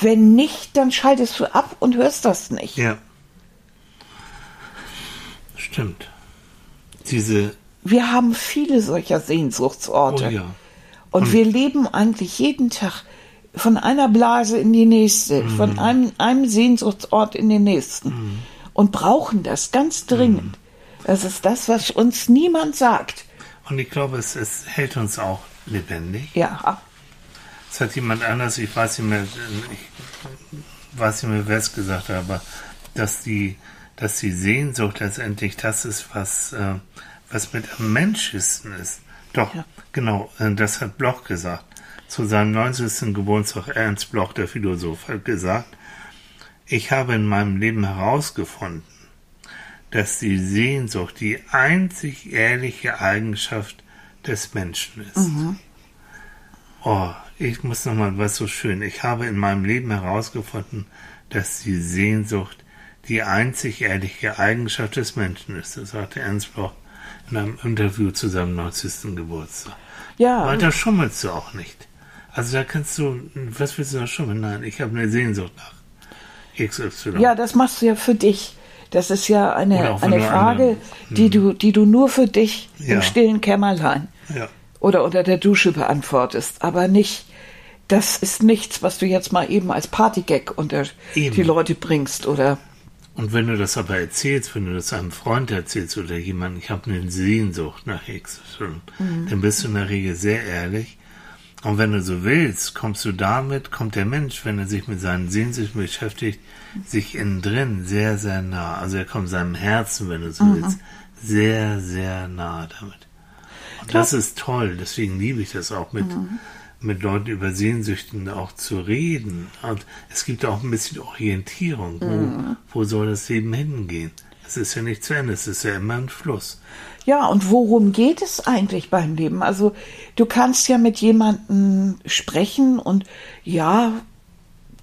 Wenn nicht, dann schaltest du ab und hörst das nicht. Ja. Stimmt. Diese, Wir haben viele solcher Sehnsuchtsorte. oh ja. Und wir leben eigentlich jeden Tag von einer Blase in die nächste, Mhm. von einem, einem Sehnsuchtsort in den nächsten. und brauchen das ganz dringend. Das ist das, was uns niemand sagt. Und ich glaube, es, es hält uns auch lebendig. Ja. Es hat jemand anders, ich weiß nicht mehr, ich weiß nicht mehr, wer es gesagt hat, aber dass die, dass die Sehnsucht letztendlich das ist, was, äh, was mit am menschlichsten ist. Doch, Ja. genau, äh, das hat Bloch gesagt. Zu seinem 90. Geburtstag, Ernst Bloch, der Philosoph, hat gesagt, ich habe in meinem Leben herausgefunden, dass die Sehnsucht die einzig ehrliche Eigenschaft des Menschen ist. Oh, ich muss nochmal, was so schön. Ich habe in meinem Leben herausgefunden, dass die Sehnsucht die einzig ehrliche Eigenschaft des Menschen ist. Das sagte Ernst Bloch in einem Interview zu seinem 90. Geburtstag. Ja. Weiter schummelst du auch nicht. Also da kannst du, was willst du da schummeln? Nein, ich habe eine Sehnsucht nach XY. Ja, das machst du ja für dich. Das ist ja eine, eine Frage, anderen- die du, die du nur für dich Ja. im stillen Kämmerlein ja. oder unter der Dusche beantwortest, aber nicht, das ist nichts, was du jetzt mal eben als Partygag unter Eben. die Leute bringst oder Und wenn du das aber erzählst, wenn du das einem Freund erzählst oder jemandem, ich habe eine Sehnsucht nach XY, dann bist du in der Regel sehr ehrlich. Und wenn du so willst, kommst du damit, kommt der Mensch, wenn er sich mit seinen Sehnsüchten beschäftigt, sich innen drin sehr, sehr nah. Also er kommt seinem Herzen, wenn du so willst, sehr, sehr nah damit. Und das ist toll, deswegen liebe ich das auch mit, mit Leuten über Sehnsüchten auch zu reden. Und es gibt auch ein bisschen Orientierung. Wo, wo soll das Leben hingehen? Es ist ja nicht zu Ende, es ist ja immer ein Fluss. Ja, und worum geht es eigentlich beim Leben? Also du kannst ja mit jemandem sprechen und ja,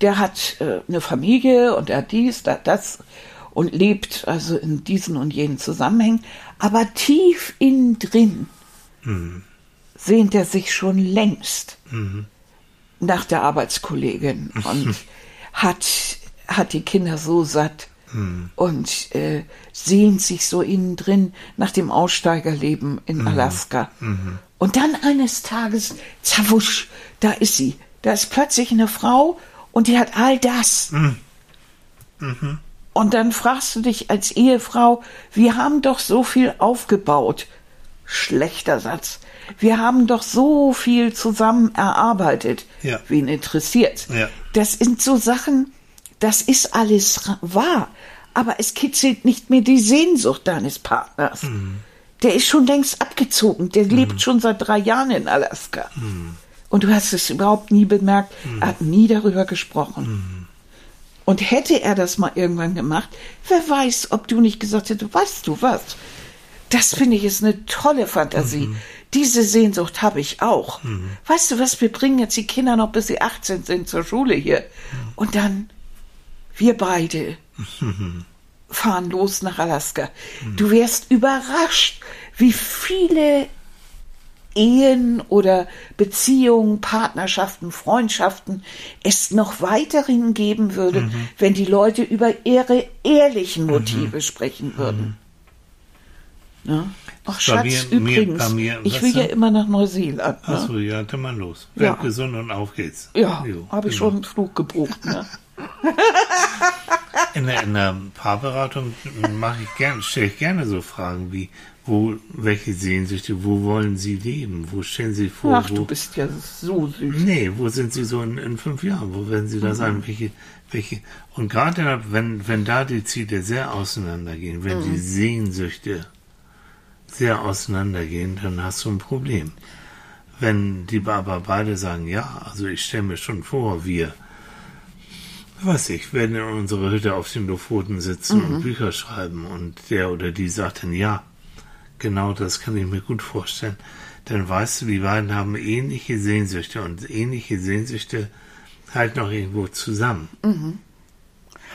der hat äh, eine Familie und er hat dies, hat das und lebt also in diesen und jenen Zusammenhängen, aber tief innen drin sehnt er sich schon längst nach der Arbeitskollegin [LAUGHS] und hat, hat die Kinder so satt und äh, sehnt sich so innen drin nach dem Aussteigerleben in Alaska. Und dann eines Tages, zawusch, da ist sie. Da ist plötzlich eine Frau und die hat all das. Und dann fragst du dich als Ehefrau, wir haben doch so viel aufgebaut. Schlechter Satz. Wir haben doch so viel zusammen erarbeitet. Ja. Wen interessiert? Ja. Das sind so Sachen, das ist alles wahr. Aber es kitzelt nicht mehr die Sehnsucht deines Partners. Der ist schon längst abgezogen. Der lebt schon seit drei Jahren in Alaska. Und du hast es überhaupt nie bemerkt. Er hat nie darüber gesprochen. Und hätte er das mal irgendwann gemacht, wer weiß, ob du nicht gesagt hättest, weißt du was? Das finde ich ist eine tolle Fantasie. Diese Sehnsucht habe ich auch. Weißt du was, wir bringen jetzt die Kinder noch bis sie 18 sind zur Schule hier. Und dann wir beide fahren los nach Alaska. Du wärst überrascht, wie viele Ehen oder Beziehungen, Partnerschaften, Freundschaften es noch weiterhin geben würde, wenn die Leute über ihre ehrlichen Motive sprechen würden. Ja? Ach, Schatz, mir- übrigens, mir- ich will ja immer nach Neuseeland. Ne? Achso, ja, dann mal los. Ja. Werd gesund und auf geht's. Ja, habe ich schon einen Flug gebucht. Ne? [LAUGHS] In der, in der Paarberatung mache ich gern, stelle ich gerne so Fragen wie, wo, welche Sehnsüchte, wo wollen Sie leben? Wo stellen Sie vor? Ach, wo, du bist ja so süß. Nee, wo sind Sie so in, in fünf Jahren? Wo werden Sie da sein? Welche, welche, und gerade wenn, wenn da die Ziele sehr auseinandergehen, wenn die Sehnsüchte sehr auseinandergehen, dann hast du ein Problem. Wenn die aber beide sagen, ja, also ich stelle mir schon vor, wir, weiß ich, werden in unserer Hütte auf den Lofoten sitzen und Bücher schreiben und der oder die sagt dann, ja, genau das kann ich mir gut vorstellen, dann weißt du, die beiden haben ähnliche Sehnsüchte und ähnliche Sehnsüchte halt noch irgendwo zusammen.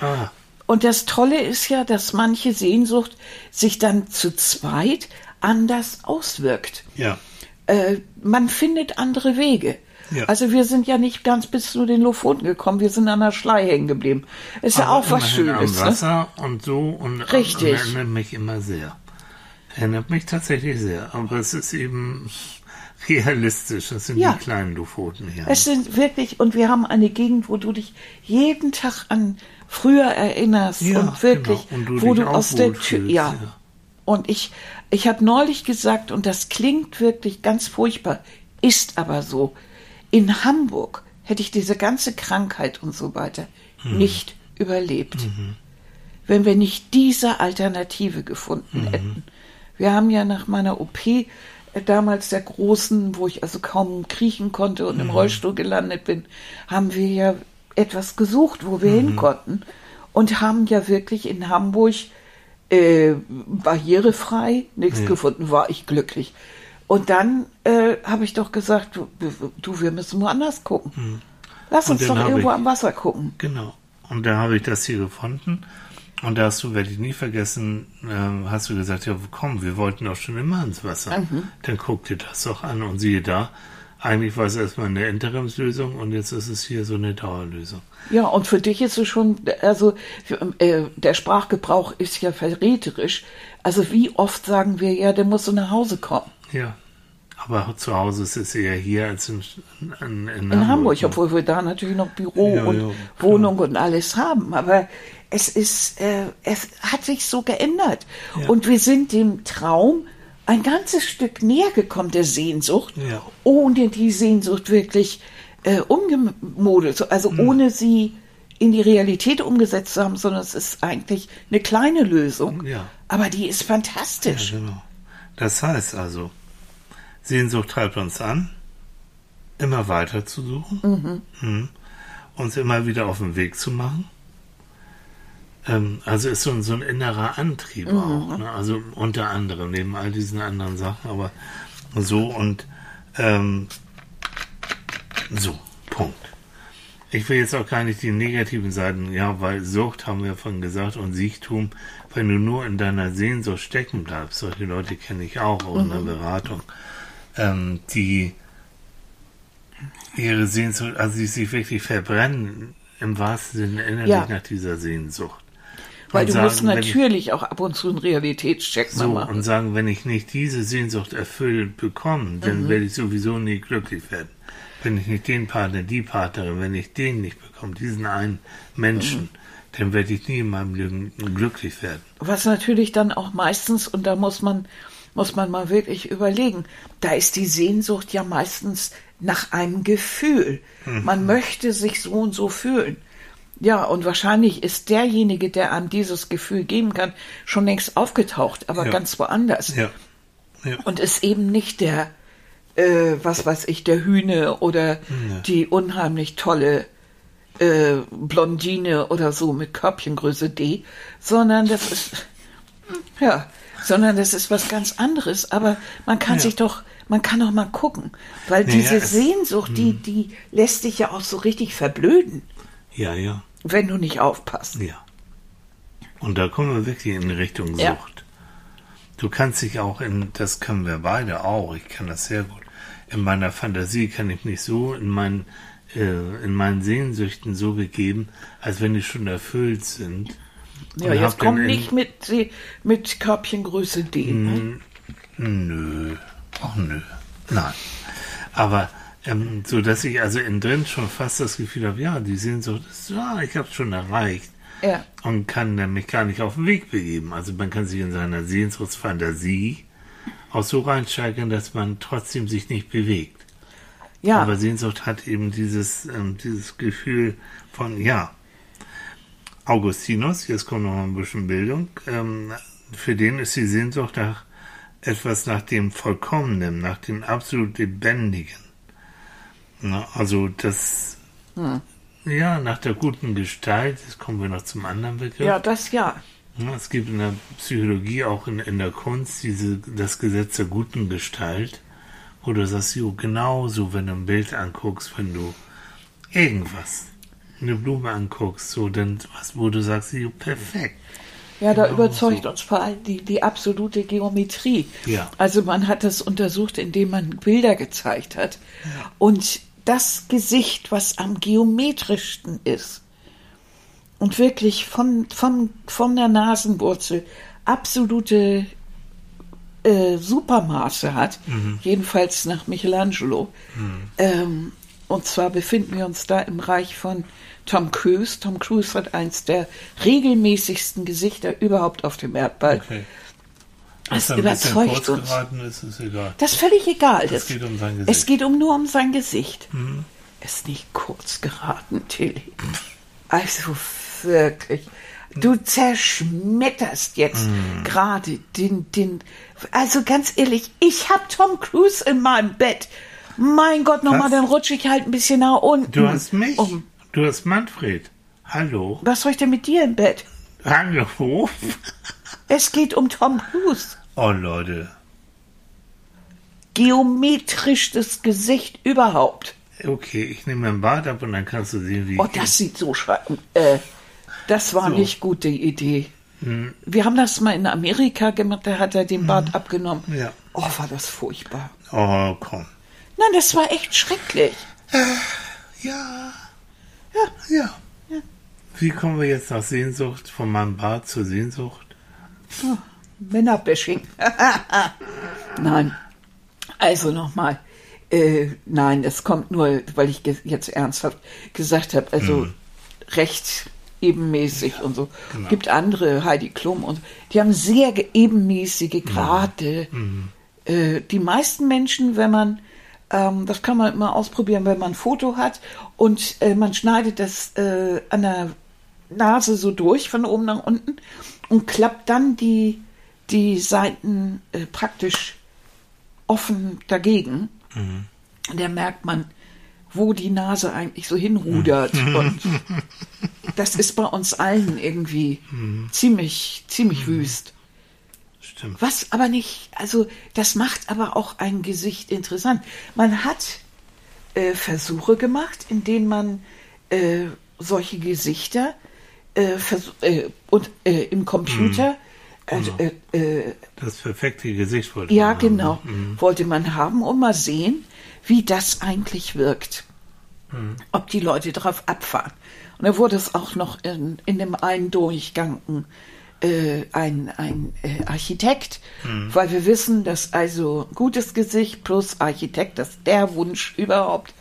Ah, Und das Tolle ist ja, dass manche Sehnsucht sich dann zu zweit anders auswirkt. ja, Äh, man findet andere Wege. Ja. Also wir sind ja nicht ganz bis zu den Lofoten gekommen, wir sind an der Schlei hängen geblieben. Ist ja Aber auch was Schönes. Am Ne? Wasser und so und Richtig. und erinnert mich immer sehr. Erinnert mich tatsächlich sehr. Aber es ist eben [LAUGHS] realistisch. Das sind Ja. die kleinen Lofoten hier. Es sind wirklich, und wir haben eine Gegend, wo du dich jeden Tag an früher erinnerst Ja, und wirklich, genau. Und du wo du auch aus der Tür, ja. ja. Und ich, ich habe neulich gesagt, und das klingt wirklich ganz furchtbar, ist aber so. In Hamburg hätte ich diese ganze Krankheit und so weiter Mhm. nicht überlebt, wenn wir nicht diese Alternative gefunden Mhm. hätten. Wir haben ja nach meiner OP äh, damals der großen, wo ich also kaum kriechen konnte und im Mhm. Rollstuhl gelandet bin, haben wir ja etwas gesucht, wo wir Mhm. hin konnten und haben ja wirklich in Hamburg äh, barrierefrei nichts Ja. gefunden, war ich glücklich. Und dann äh, habe ich doch gesagt, du, du, wir müssen woanders gucken. Lass Und uns doch irgendwo ich- am Wasser gucken. Genau. Und da habe ich das hier gefunden. Und da hast du, werde ich nie vergessen, ähm, hast du gesagt, ja komm, wir wollten doch schon immer ins Wasser. Mhm. Dann guck dir das doch an und siehe da, eigentlich war es erstmal eine Interimslösung und jetzt ist es hier so eine Dauerlösung. Ja, und für dich ist es schon, also äh, der Sprachgebrauch ist ja verräterisch. Also wie oft sagen wir ja, der muss so nach Hause kommen. Ja. Aber zu Hause ist es eher hier als in, in, in, In Hamburg, ne? obwohl wir da natürlich noch Büro Ja, und ja. Wohnung und alles haben. Aber es ist, äh, es hat sich so geändert. Ja. Und wir sind dem Traum ein ganzes Stück näher gekommen, der Sehnsucht, ohne die Sehnsucht wirklich äh, umgemodelt, also Hm. ohne sie in die Realität umgesetzt zu haben, sondern es ist eigentlich eine kleine Lösung. Ja. Aber die ist fantastisch. genau. Das heißt also, Sehnsucht treibt uns an, immer weiter zu suchen, mhm. uns immer wieder auf den Weg zu machen. Ähm, also ist so ein, so ein innerer Antrieb auch. Ne? Also unter anderem, neben all diesen anderen Sachen, aber so und ähm, so, Punkt. Ich will jetzt auch gar nicht die negativen Seiten, ja, weil Sucht haben wir von gesagt und Siechtum, wenn du nur in deiner Sehnsucht stecken bleibst, solche Leute kenne ich auch auch in der Beratung, ähm, die ihre Sehnsucht, also die sich wirklich verbrennen, im wahrsten Sinne innerlich Ja. nach dieser Sehnsucht. Weil Und du sagen, musst wenn ich- natürlich auch ab und zu einen Realitätscheck so, machen. und sagen, wenn ich nicht diese Sehnsucht erfüllt bekomme, dann werde ich sowieso nie glücklich werden. Wenn ich nicht den Partner, die Partnerin, wenn ich den nicht bekomme, diesen einen Menschen, dann werde ich nie in meinem Leben glücklich werden. Was natürlich dann auch meistens, und da muss man, muss man mal wirklich überlegen, da ist die Sehnsucht ja meistens nach einem Gefühl. Man möchte sich so und so fühlen. Ja, und wahrscheinlich ist derjenige, der einem dieses Gefühl geben kann, schon längst aufgetaucht, aber Ja. ganz woanders. Ja. ja. Und ist eben nicht der, äh, was weiß ich, der Hühne oder die unheimlich tolle äh, Blondine oder so mit Körbchengröße D, sondern das ist, ja, sondern das ist was ganz anderes. Aber man kann Ja. sich doch, man kann doch mal gucken, weil Naja, diese es- Sehnsucht, die, die lässt dich ja auch so richtig verblöden, ja, ja, wenn du nicht aufpasst. ja. Und da kommen wir wirklich in Richtung Sucht. Ja. Du kannst dich auch in, das können wir beide auch, ich kann das sehr gut. In meiner Fantasie kann ich mich so in meinen, äh, in meinen Sehnsüchten so begeben, als wenn die schon erfüllt sind. Ja, jetzt komm nicht mit, mit Körbchengröße D. Ne? Nö, ach nö, nein. Aber ähm, so, dass ich also innen drin schon fast das Gefühl habe, ja, die Sehnsucht ist, ja, ich habe es schon erreicht. Ja. Und kann dann mich gar nicht auf den Weg begeben. Also man kann sich in seiner Sehnsuchtsfantasie auch so reinsteigern, dass man trotzdem sich nicht bewegt. Ja. Aber Sehnsucht hat eben dieses, ähm, dieses Gefühl von, ja, Augustinus, jetzt kommt noch mal ein bisschen Bildung, ähm, für den ist die Sehnsucht nach etwas nach dem Vollkommenen, nach dem absolut Lebendigen. Na, also das, ja, nach der guten Gestalt, jetzt kommen wir noch zum anderen Begriff. ja, das ja. Ja, es gibt in der Psychologie, auch in, in der Kunst, diese, das Gesetz der guten Gestalt, wo du sagst, jo, genauso, wenn du ein Bild anguckst, wenn du irgendwas, eine Blume anguckst, so, dann was, wo du sagst, perfekt. Ja, da Genau überzeugt so. uns vor allem die, die absolute Geometrie. Ja. Also man hat das untersucht, indem man Bilder gezeigt hat. Und das Gesicht, was am geometrischsten ist und wirklich von, von, von der Nasenwurzel absolute äh, Supermaße hat, jedenfalls nach Michelangelo, ähm, und zwar befinden wir uns da im Reich von Tom Cruise. Tom Cruise hat eins der regelmäßigsten Gesichter überhaupt auf dem Erdball. Okay. Das es überzeugt uns. geraten ist, ist egal. Das ist völlig egal. Es geht um sein Es Gesicht. Mhm. geht um nur um sein Gesicht. Ist nicht kurz geraten, Tilly. Also wirklich. Du zerschmetterst jetzt Mhm. gerade den, den. Also ganz ehrlich, ich hab Tom Cruise in meinem Bett. Mein Gott, nochmal, dann rutsche ich halt ein bisschen nach unten. Du hast mich. Um. Du hast Manfred. Hallo. Was soll ich denn mit dir im Bett? Hallo. Es geht um Tom Cruise. Oh, Leute. Geometrischstes Gesicht überhaupt. Okay, ich nehme mein Bart ab und dann kannst du sehen, wie Oh, das sieht so schrecklich. Äh, das war So. nicht gute Idee. Wir haben das mal in Amerika gemacht, da hat er den Bart abgenommen. Ja. Oh, war das furchtbar. Oh, komm. Nein, das war echt schrecklich. Ja. Ja. Ja. Wie kommen wir jetzt nach Sehnsucht, von meinem Bart zur Sehnsucht? Männerbashing. [LAUGHS] nein. Also nochmal. Äh, nein, es kommt nur, weil ich jetzt ernsthaft gesagt habe, also recht ebenmäßig und so. genau. Gibt andere, Heidi Klum und die haben sehr ge- ebenmäßige Grade. Äh, die meisten Menschen, wenn man, ähm, das kann man immer ausprobieren, wenn man ein Foto hat und äh, man schneidet das äh, an der Nase so durch von oben nach unten und klappt dann die, die Seiten äh, praktisch offen dagegen. Da merkt man, wo die Nase eigentlich so hinrudert. Und das ist bei uns allen irgendwie ziemlich, ziemlich wüst. Stimmt. Was aber nicht, also das macht aber auch ein Gesicht interessant. Man hat äh, Versuche gemacht, in denen man äh, solche Gesichter äh, äh, und äh, im Computer Genau. äh, äh, Das perfekte Gesicht wollte ja, man haben, genau. ne? Wollte man haben und mal sehen, wie das eigentlich wirkt. Ob die Leute drauf abfahren. Und da wurde es auch noch in, in dem einen Durchgang äh, ein, ein äh, Architekt, weil wir wissen, dass also gutes Gesicht plus Architekt, das ist der Wunsch überhaupt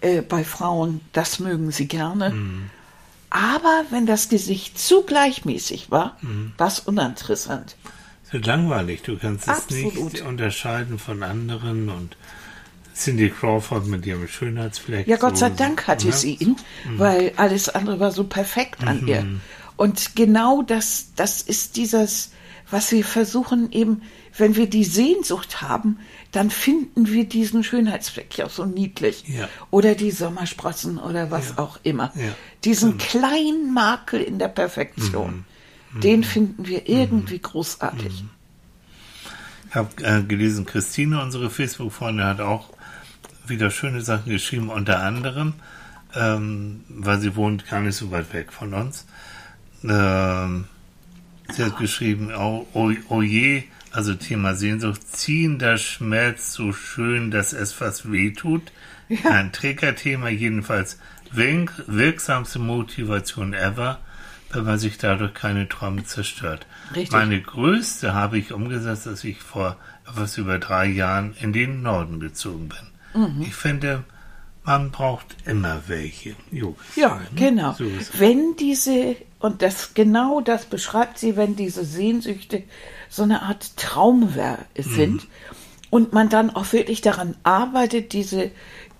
äh, bei Frauen, das mögen sie gerne. Aber wenn das Gesicht zu gleichmäßig war, war es uninteressant. Es wird langweilig. Du kannst es Absolut. nicht unterscheiden von anderen und Cindy Crawford mit ihrem Schönheitsfleck. Ja, Gott so- sei Dank hatte ne? sie ihn, weil alles andere war so perfekt an ihr. Und genau das, das ist dieses, was wir versuchen eben, wenn wir die Sehnsucht haben, dann finden wir diesen Schönheitsfleck ja so niedlich. Ja. Oder die Sommersprossen oder was auch immer. Ja, Diesen kleinen Makel in der Perfektion, den finden wir irgendwie großartig. Ich habe äh, gelesen, Christine, unsere Facebook-Freundin, hat auch wieder schöne Sachen geschrieben, unter anderem, ähm, weil sie wohnt gar nicht so weit weg von uns. Ähm, sie hat geschrieben, oh, oh, oh je, also Thema Sehnsucht, ziehender Schmerz so schön, dass es fast weh tut. Ein Trägerthema, jedenfalls wirk wirksamste Motivation ever, wenn man sich dadurch keine Träume zerstört. Richtig. Meine größte habe ich umgesetzt, als ich vor etwas über drei Jahren in den Norden gezogen bin. Mhm. Ich finde, man braucht immer welche. Jo, Ja, ne? genau. So wenn diese, und das genau das beschreibt sie, wenn diese Sehnsüchte so eine Art Traumwerk sind und man dann auch wirklich daran arbeitet, diese,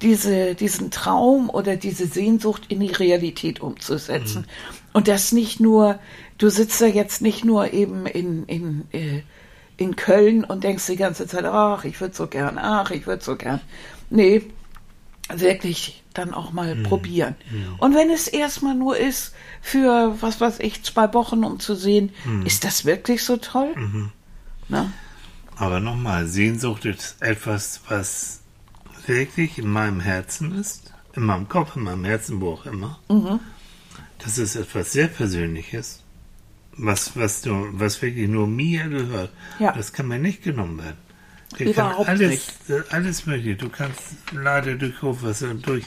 diese, diesen Traum oder diese Sehnsucht in die Realität umzusetzen. Und das nicht nur, du sitzt da jetzt nicht nur eben in, in, äh, in Köln und denkst die ganze Zeit, ach, ich würde so gern, ach, ich würde so gern. Nee, wirklich dann auch mal probieren. Und wenn es erstmal nur ist für, was weiß ich, zwei Wochen, um zu sehen, ist das wirklich so toll? Na? Aber nochmal, Sehnsucht ist etwas, was wirklich in meinem Herzen ist, in meinem Kopf, in meinem Herzen, wo auch immer. Mhm. Das ist etwas sehr Persönliches, was, was, du, was wirklich nur mir gehört. Ja. Das kann mir nicht genommen werden. Der Überhaupt alles, nicht. äh, alles mögliche. Du kannst leider durch Hochwasser, durch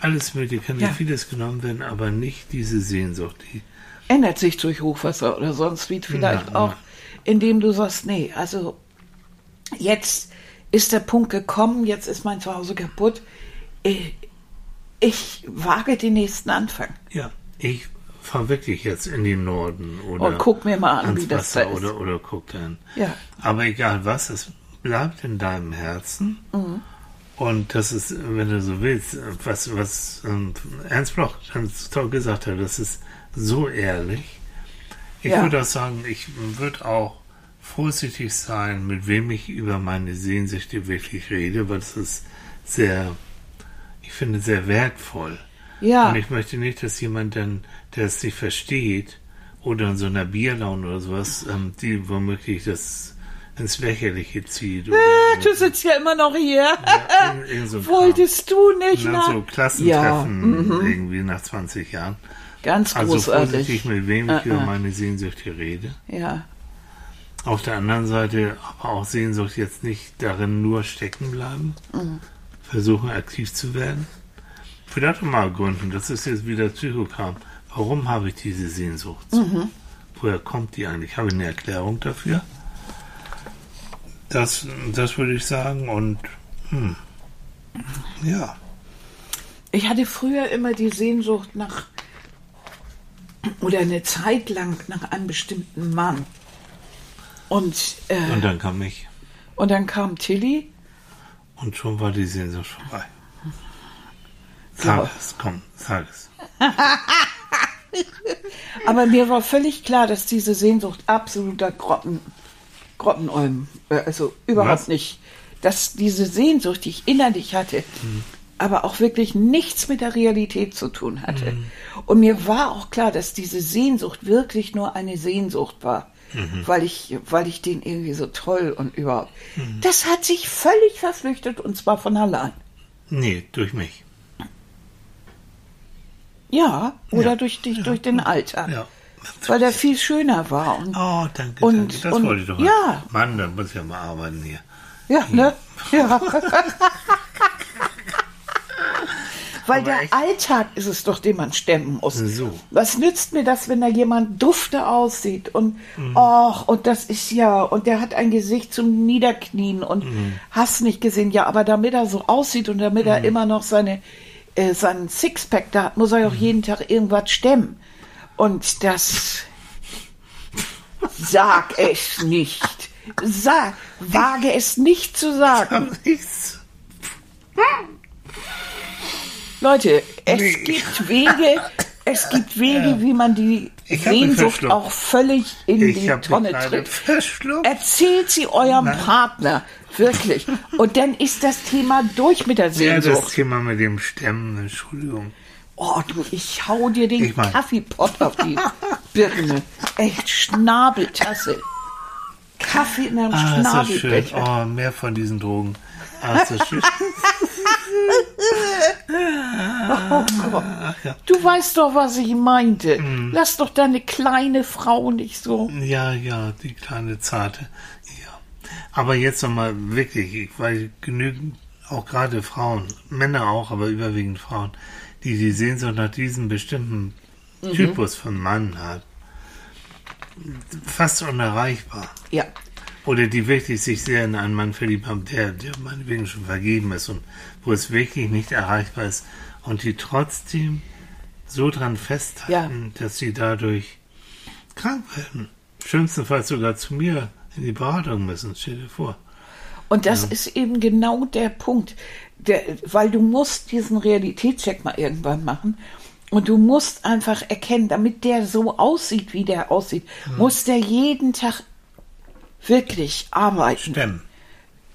alles mögliche, kann dir Ja. vieles genommen werden, aber nicht diese Sehnsucht. Die, Ändert sich durch Hochwasser oder sonst wie vielleicht Ja, auch, indem du sagst, nee, also jetzt ist der Punkt gekommen, jetzt ist mein Zuhause kaputt. Äh, ich wage den nächsten Anfang. Ja, ich fahre wirklich jetzt in den Norden oder Und guck mir mal an, wie das da Wasser ist. oder, oder guck dann. Ja. Aber egal was, es bleibt in deinem Herzen. Mhm. Und das ist, wenn du so willst, was, was Ernst Bloch ganz toll gesagt hat, das ist so ehrlich. Ich Ja. würde auch sagen, ich würde auch vorsichtig sein, mit wem ich über meine Sehnsüchte wirklich rede, weil das ist sehr, ich finde, sehr wertvoll. Ja. Und ich möchte nicht, dass jemand dann, der es nicht versteht, oder in so einer Bierlaune oder sowas, ähm, die womöglich das ins Lächerliche zieht. Äh, Du sitzt ja immer noch hier. ja, irgend- irgend so Wolltest du nicht? Kram. Na, Na, so Klassentreffen Ja, mhm. irgendwie nach 20 Jahren. ganz Also vorsichtig, großartig. mit wem ich Äh, über äh. meine Sehnsüchte rede. Ja. Auf der anderen Seite aber auch Sehnsucht jetzt nicht darin nur stecken bleiben. Mhm. Versuchen aktiv zu werden. Vielleicht auch mal gründen, das ist jetzt wieder Psychokram. Warum habe ich diese Sehnsucht? Mhm. Woher kommt die eigentlich? Habe ich eine Erklärung dafür? Das, das würde ich sagen und hm, ja. Ich hatte früher immer die Sehnsucht nach, oder eine Zeit lang nach einem bestimmten Mann. Und, äh, Und dann kam ich. und dann kam Tilly. Und schon war die Sehnsucht vorbei. So. Sag es, komm, sag es. [LAUGHS] Aber mir war völlig klar, dass diese Sehnsucht absoluter Grotten, Grottenolm, äh, also überhaupt Was? nicht, dass diese Sehnsucht, die ich innerlich hatte, aber auch wirklich nichts mit der Realität zu tun hatte. Und mir war auch klar, dass diese Sehnsucht wirklich nur eine Sehnsucht war. Weil ich, weil ich den irgendwie so toll und überhaupt. Das hat sich völlig verflüchtet und zwar von allein. Nee, durch mich. Ja, oder Ja. durch dich, durch den Alter. Ja. Weil der viel schöner war. Und Oh, danke, Und- danke. Das und- wollte ich doch. ja. Mann, da muss ich ja mal arbeiten hier. Ja, ne? Ja. [LAUGHS] [LAUGHS] Weil Aber der echt- Alltag ist es doch, den man stemmen muss. So. Was nützt mir das, wenn da jemand dufte aussieht und Mhm. och, und das ist ja, und der hat ein Gesicht zum Niederknien und Mhm. hast nicht gesehen, ja, aber damit er so aussieht und damit Mhm. er immer noch seine, äh, seinen Sixpack da hat, muss er auch jeden Tag irgendwas stemmen. Und das sag es nicht. Sag, wage es nicht zu sagen. Leute, es Nee. gibt Wege, es gibt Wege, wie man die Sehnsucht auch völlig in Ich die Tonne tritt. Erzählt sie eurem Nein. Partner, wirklich. Und dann ist das Thema durch mit der Ja, das Sehnsucht. Thema mit dem Stemmen, Entschuldigung. Oh, du, ich hau dir den Ich mein- Kaffeepott auf die Birne. Echt Schnabeltasse. Kaffee in einem Ah. Schnabelbecher. Oh, mehr von diesen Drogen. Ah, das schön. [LAUGHS] Oh Gott. Du weißt doch, was ich meinte. Mhm. Lass doch deine kleine Frau nicht so. Ja, ja, die kleine Zarte. Ja. Aber jetzt nochmal wirklich, ich- weil genügend, auch gerade Frauen, Männer auch, aber überwiegend Frauen, die die Sehnsucht nach diesem bestimmten Mhm. Typus von Mann haben. Fast unerreichbar. Ja. Oder die wirklich sich sehr in einen Mann verliebt haben, der, der meinetwegen schon vergeben ist und wo es wirklich nicht erreichbar ist und die trotzdem so dran festhalten, dass sie dadurch krank werden. Schlimmstenfalls sogar zu mir in die Beratung müssen, stell dir vor. Und das ist eben genau der Punkt, der, weil du musst diesen Realitätscheck mal irgendwann machen und du musst einfach erkennen, damit der so aussieht, wie der aussieht, muss der jeden Tag wirklich arbeiten. Stemmen.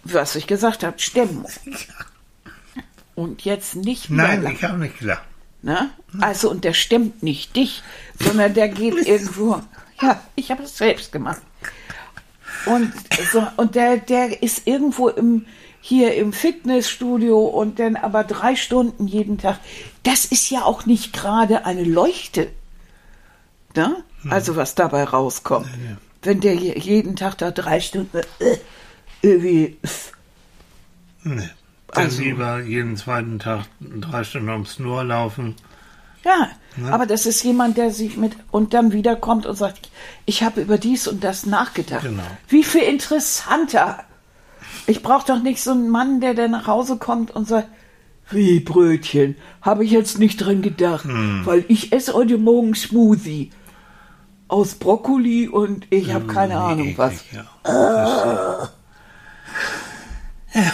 Was ich gesagt habe, stemmen. [LAUGHS] Und jetzt nicht Nein, mehr. ich habe nicht gedacht. Ne? Also, und der stemmt nicht dich, sondern der geht [LAUGHS] irgendwo. Ja, ich habe es selbst gemacht. Und, so, und der, der ist irgendwo im, hier im Fitnessstudio und dann aber drei Stunden jeden Tag. Das ist ja auch nicht gerade eine Leuchte. Ne? Also, was dabei rauskommt. Wenn der je- jeden Tag da drei Stunden äh, irgendwie. Nee. Dann Also- lieber jeden zweiten Tag drei Stunden ums Nur laufen. Ja, Ne? aber das ist jemand, der sich mit und dann wiederkommt und sagt, ich habe über dies und das nachgedacht. Genau. Wie viel interessanter. Ich brauche doch nicht so einen Mann, der dann nach Hause kommt und sagt, Wie Brötchen? Habe ich jetzt nicht dran gedacht, weil ich esse heute Morgen Smoothie aus Brokkoli und ich habe keine Wie Ahnung eklig, was. Ja. ja,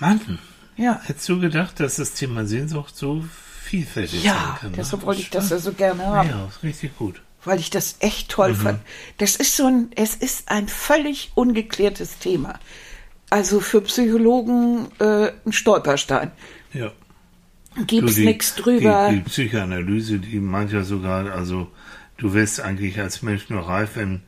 Mann. Ja, Hättest du gedacht, dass das Thema Sehnsucht so vielfältig sein ja, kann? ne? deshalb wollte ich das ja so gerne haben. Ja, ist richtig gut. weil ich das echt toll fand. Das ist so ein, es ist ein völlig ungeklärtes Thema. Also für Psychologen äh, ein Stolperstein. Ja. Gibt's die- nichts drüber. Die, die Psychoanalyse, die ja sogar, also du wirst eigentlich als Mensch nur reif, wenn,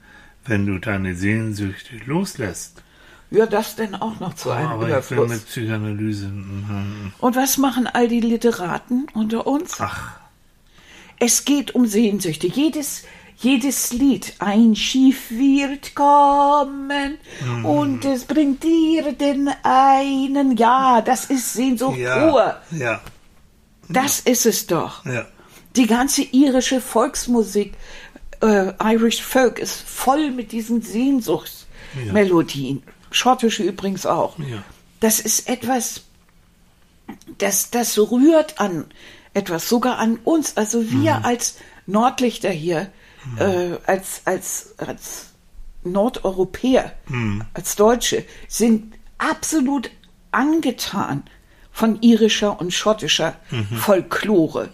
wenn du deine Sehnsüchte loslässt. ja, das denn auch noch zu einem Aber ich will Überfluss. mit Psychoanalyse. mhm. Und was machen all die Literaten unter uns? Ach, Es geht um Sehnsüchte. Jedes, jedes Lied, ein Schiff wird kommen Mhm. und es bringt dir den einen. Ja, das ist Sehnsucht pur. ja. Ja, Das ist es doch. ja. Die ganze irische Volksmusik, äh, Irish Folk, ist voll mit diesen Sehnsuchtsmelodien. Schottische übrigens auch. Ja. Das ist etwas, das, das rührt an etwas, sogar an uns. Also wir als Nordlichter hier, äh, als, als, als Nordeuropäer, als Deutsche, sind absolut angetan von irischer und schottischer Folklore.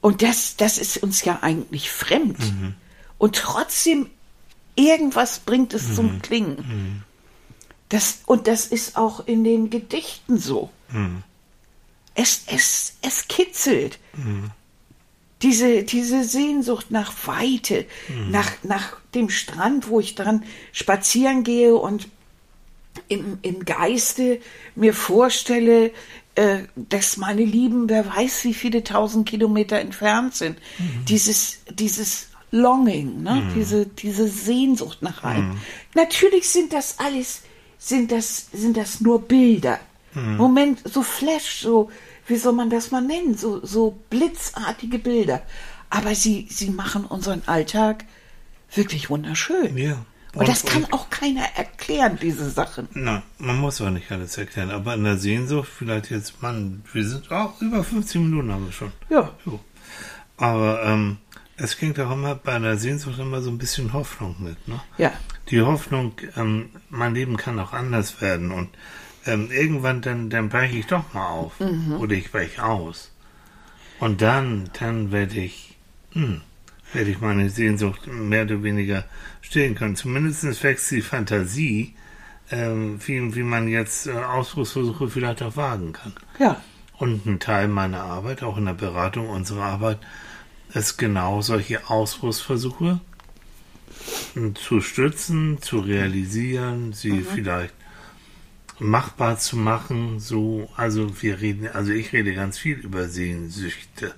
Und das, das ist uns ja eigentlich fremd. Und trotzdem, irgendwas bringt es zum Klingen. Das, und das ist auch in den Gedichten so. Es, es, es kitzelt. Diese, diese Sehnsucht nach Weite, nach, nach dem Strand, wo ich dran spazieren gehe und im, im Geiste mir vorstelle, äh, dass meine Lieben, wer weiß, wie viele tausend Kilometer entfernt sind. Dieses, dieses Longing, ne? diese, diese Sehnsucht nach einem. Natürlich sind das alles, sind das, sind das nur Bilder. Moment, so Flash, so, wie soll man das mal nennen? So, so blitzartige Bilder. Aber sie, sie machen unseren Alltag wirklich wunderschön. Ja. Und, das kann auch keiner erklären, diese Sachen. Na, man muss auch nicht alles erklären, aber in der Sehnsucht vielleicht jetzt, Mann, wir sind auch über 15 Minuten haben wir schon. Ja. Jo. Aber ähm, es klingt auch immer bei der Sehnsucht immer so ein bisschen Hoffnung mit, ne? Ja. Die Hoffnung, ähm, mein Leben kann auch anders werden und ähm, irgendwann dann, dann breche ich doch mal auf oder ich breche aus. Und dann, dann werde ich, hm, werde ich meine Sehnsucht mehr oder weniger stillen können. Zumindest wächst die Fantasie, ähm, wie, wie man jetzt äh, Ausbruchsversuche vielleicht auch wagen kann. Ja. Und ein Teil meiner Arbeit, auch in der Beratung unserer Arbeit, ist genau solche Ausbruchsversuche ähm, zu stützen, zu realisieren, sie vielleicht machbar zu machen. So, also wir reden, also ich rede ganz viel über Sehnsüchte.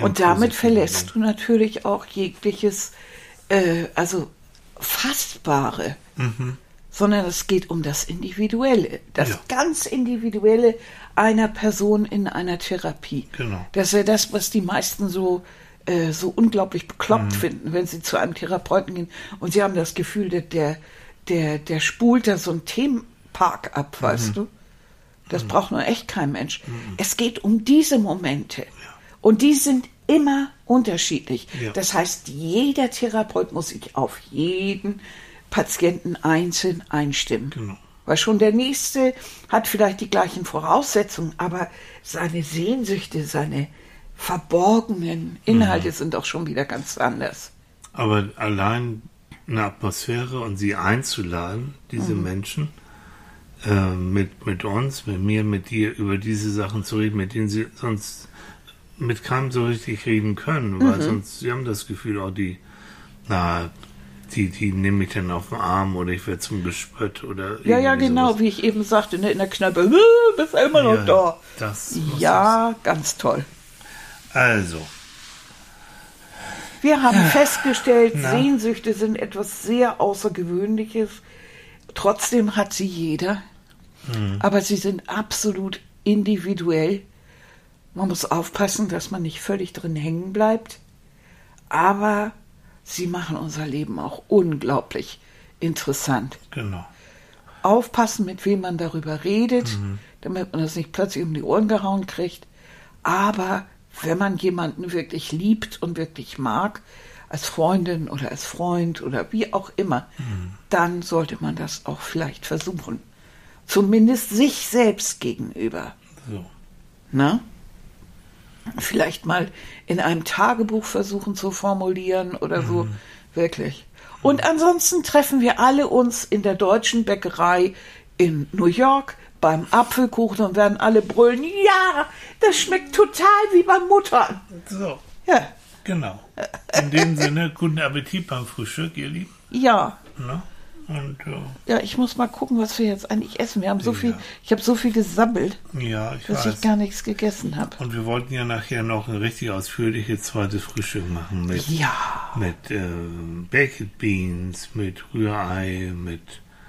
Und damit verlässt du natürlich auch jegliches, äh, also Fassbare. Sondern es geht um das Individuelle, das Ja. ganz Individuelle einer Person in einer Therapie. Genau. Das ist ja das, was die meisten so, äh, so unglaublich Mhm. bekloppt finden, wenn sie zu einem Therapeuten gehen und sie haben das Gefühl, dass der, der, der spult da so einen Themenpark ab, Mhm. weißt du? Das braucht nur echt kein Mensch. Es geht um diese Momente. Und die sind immer unterschiedlich. Ja. Das heißt, jeder Therapeut muss sich auf jeden Patienten einzeln einstimmen. Genau. Weil schon der nächste hat vielleicht die gleichen Voraussetzungen, aber seine Sehnsüchte, seine verborgenen Inhalte Mhm. sind auch schon wieder ganz anders. Aber allein eine Atmosphäre und sie einzuladen, diese Menschen, äh, mit, mit uns, mit mir, mit dir, über diese Sachen zu reden, mit denen sie sonst mit keinem so richtig reden können, weil sonst, sie haben das Gefühl, auch die, na, die, die nehme ich dann auf den Arm oder ich werde zum Gespött oder Ja, ja, genau, sowas. wie ich eben sagte, ne, in der Kneipe, bist du immer noch Ja, da. Das Ja, ganz toll. Also, Wir haben festgestellt, Na? Sehnsüchte sind etwas sehr Außergewöhnliches. Trotzdem hat sie jeder. Aber sie sind absolut individuell. Man muss aufpassen, dass man nicht völlig drin hängen bleibt. Aber sie machen unser Leben auch unglaublich interessant. genau. Aufpassen, mit wem man darüber redet. damit man das nicht plötzlich um die Ohren gehauen kriegt. Aber wenn man jemanden wirklich liebt und wirklich mag, als Freundin oder als Freund oder wie auch immer, dann sollte man das auch vielleicht versuchen. Zumindest sich selbst gegenüber. So. Ne? Vielleicht mal in einem Tagebuch versuchen zu formulieren oder so. Wirklich. Und ansonsten treffen wir alle uns in der deutschen Bäckerei in New York beim Apfelkuchen und werden alle brüllen, ja, das schmeckt total wie bei Mutter. So, Ja, genau. In dem Sinne, guten Appetit beim Frühstück, ihr Lieben. ja. Ne? Und Ja, ich muss mal gucken, was wir jetzt eigentlich essen. Wir haben so Ja. viel, ich habe so viel gesammelt, äh, ja, ich dass weiß. ich gar nichts gegessen habe. Und wir wollten ja nachher noch ein richtig ausführliches zweites Frühstück machen mit, Ja, mit äh, Baked Beans, mit Rührei, mit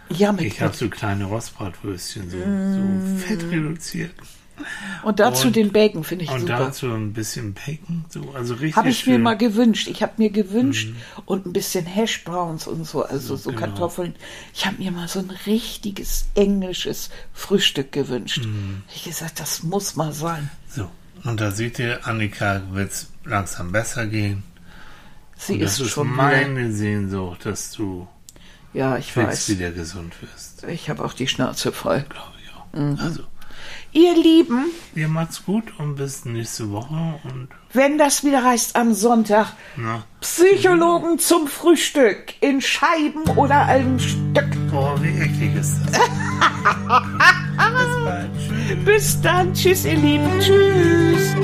ja, mit ich habe so kleine Rostbratwürstchen, so, Mm. so fett reduziert. Und dazu und- den Bacon finde ich Und super. dazu ein bisschen Bacon, so, also richtig Habe ich mir schön. mal gewünscht. Ich habe mir gewünscht und ein bisschen Hash Browns und so, also so Genau. Kartoffeln. Ich habe mir mal so ein richtiges englisches Frühstück gewünscht. Mhm. Ich gesagt, das muss mal sein. So, und da seht ihr, Annika wird's langsam besser gehen. Sie Und das ist ist schon wieder. meine Sehnsucht, dass du Ja, ich weiß. wieder gesund wirst. Ich habe auch die Schnauze voll. Glaube ich auch. Also, Ihr Lieben, ihr macht's gut und bis nächste Woche und wenn das wieder heißt am Sonntag, na, Psychologen zum Frühstück in Scheiben oder einem Stück. boah, wie eklig ist das? [LAUGHS] bis bald. Tschüss. Bis dann. Tschüss, ihr Lieben. Tschüss.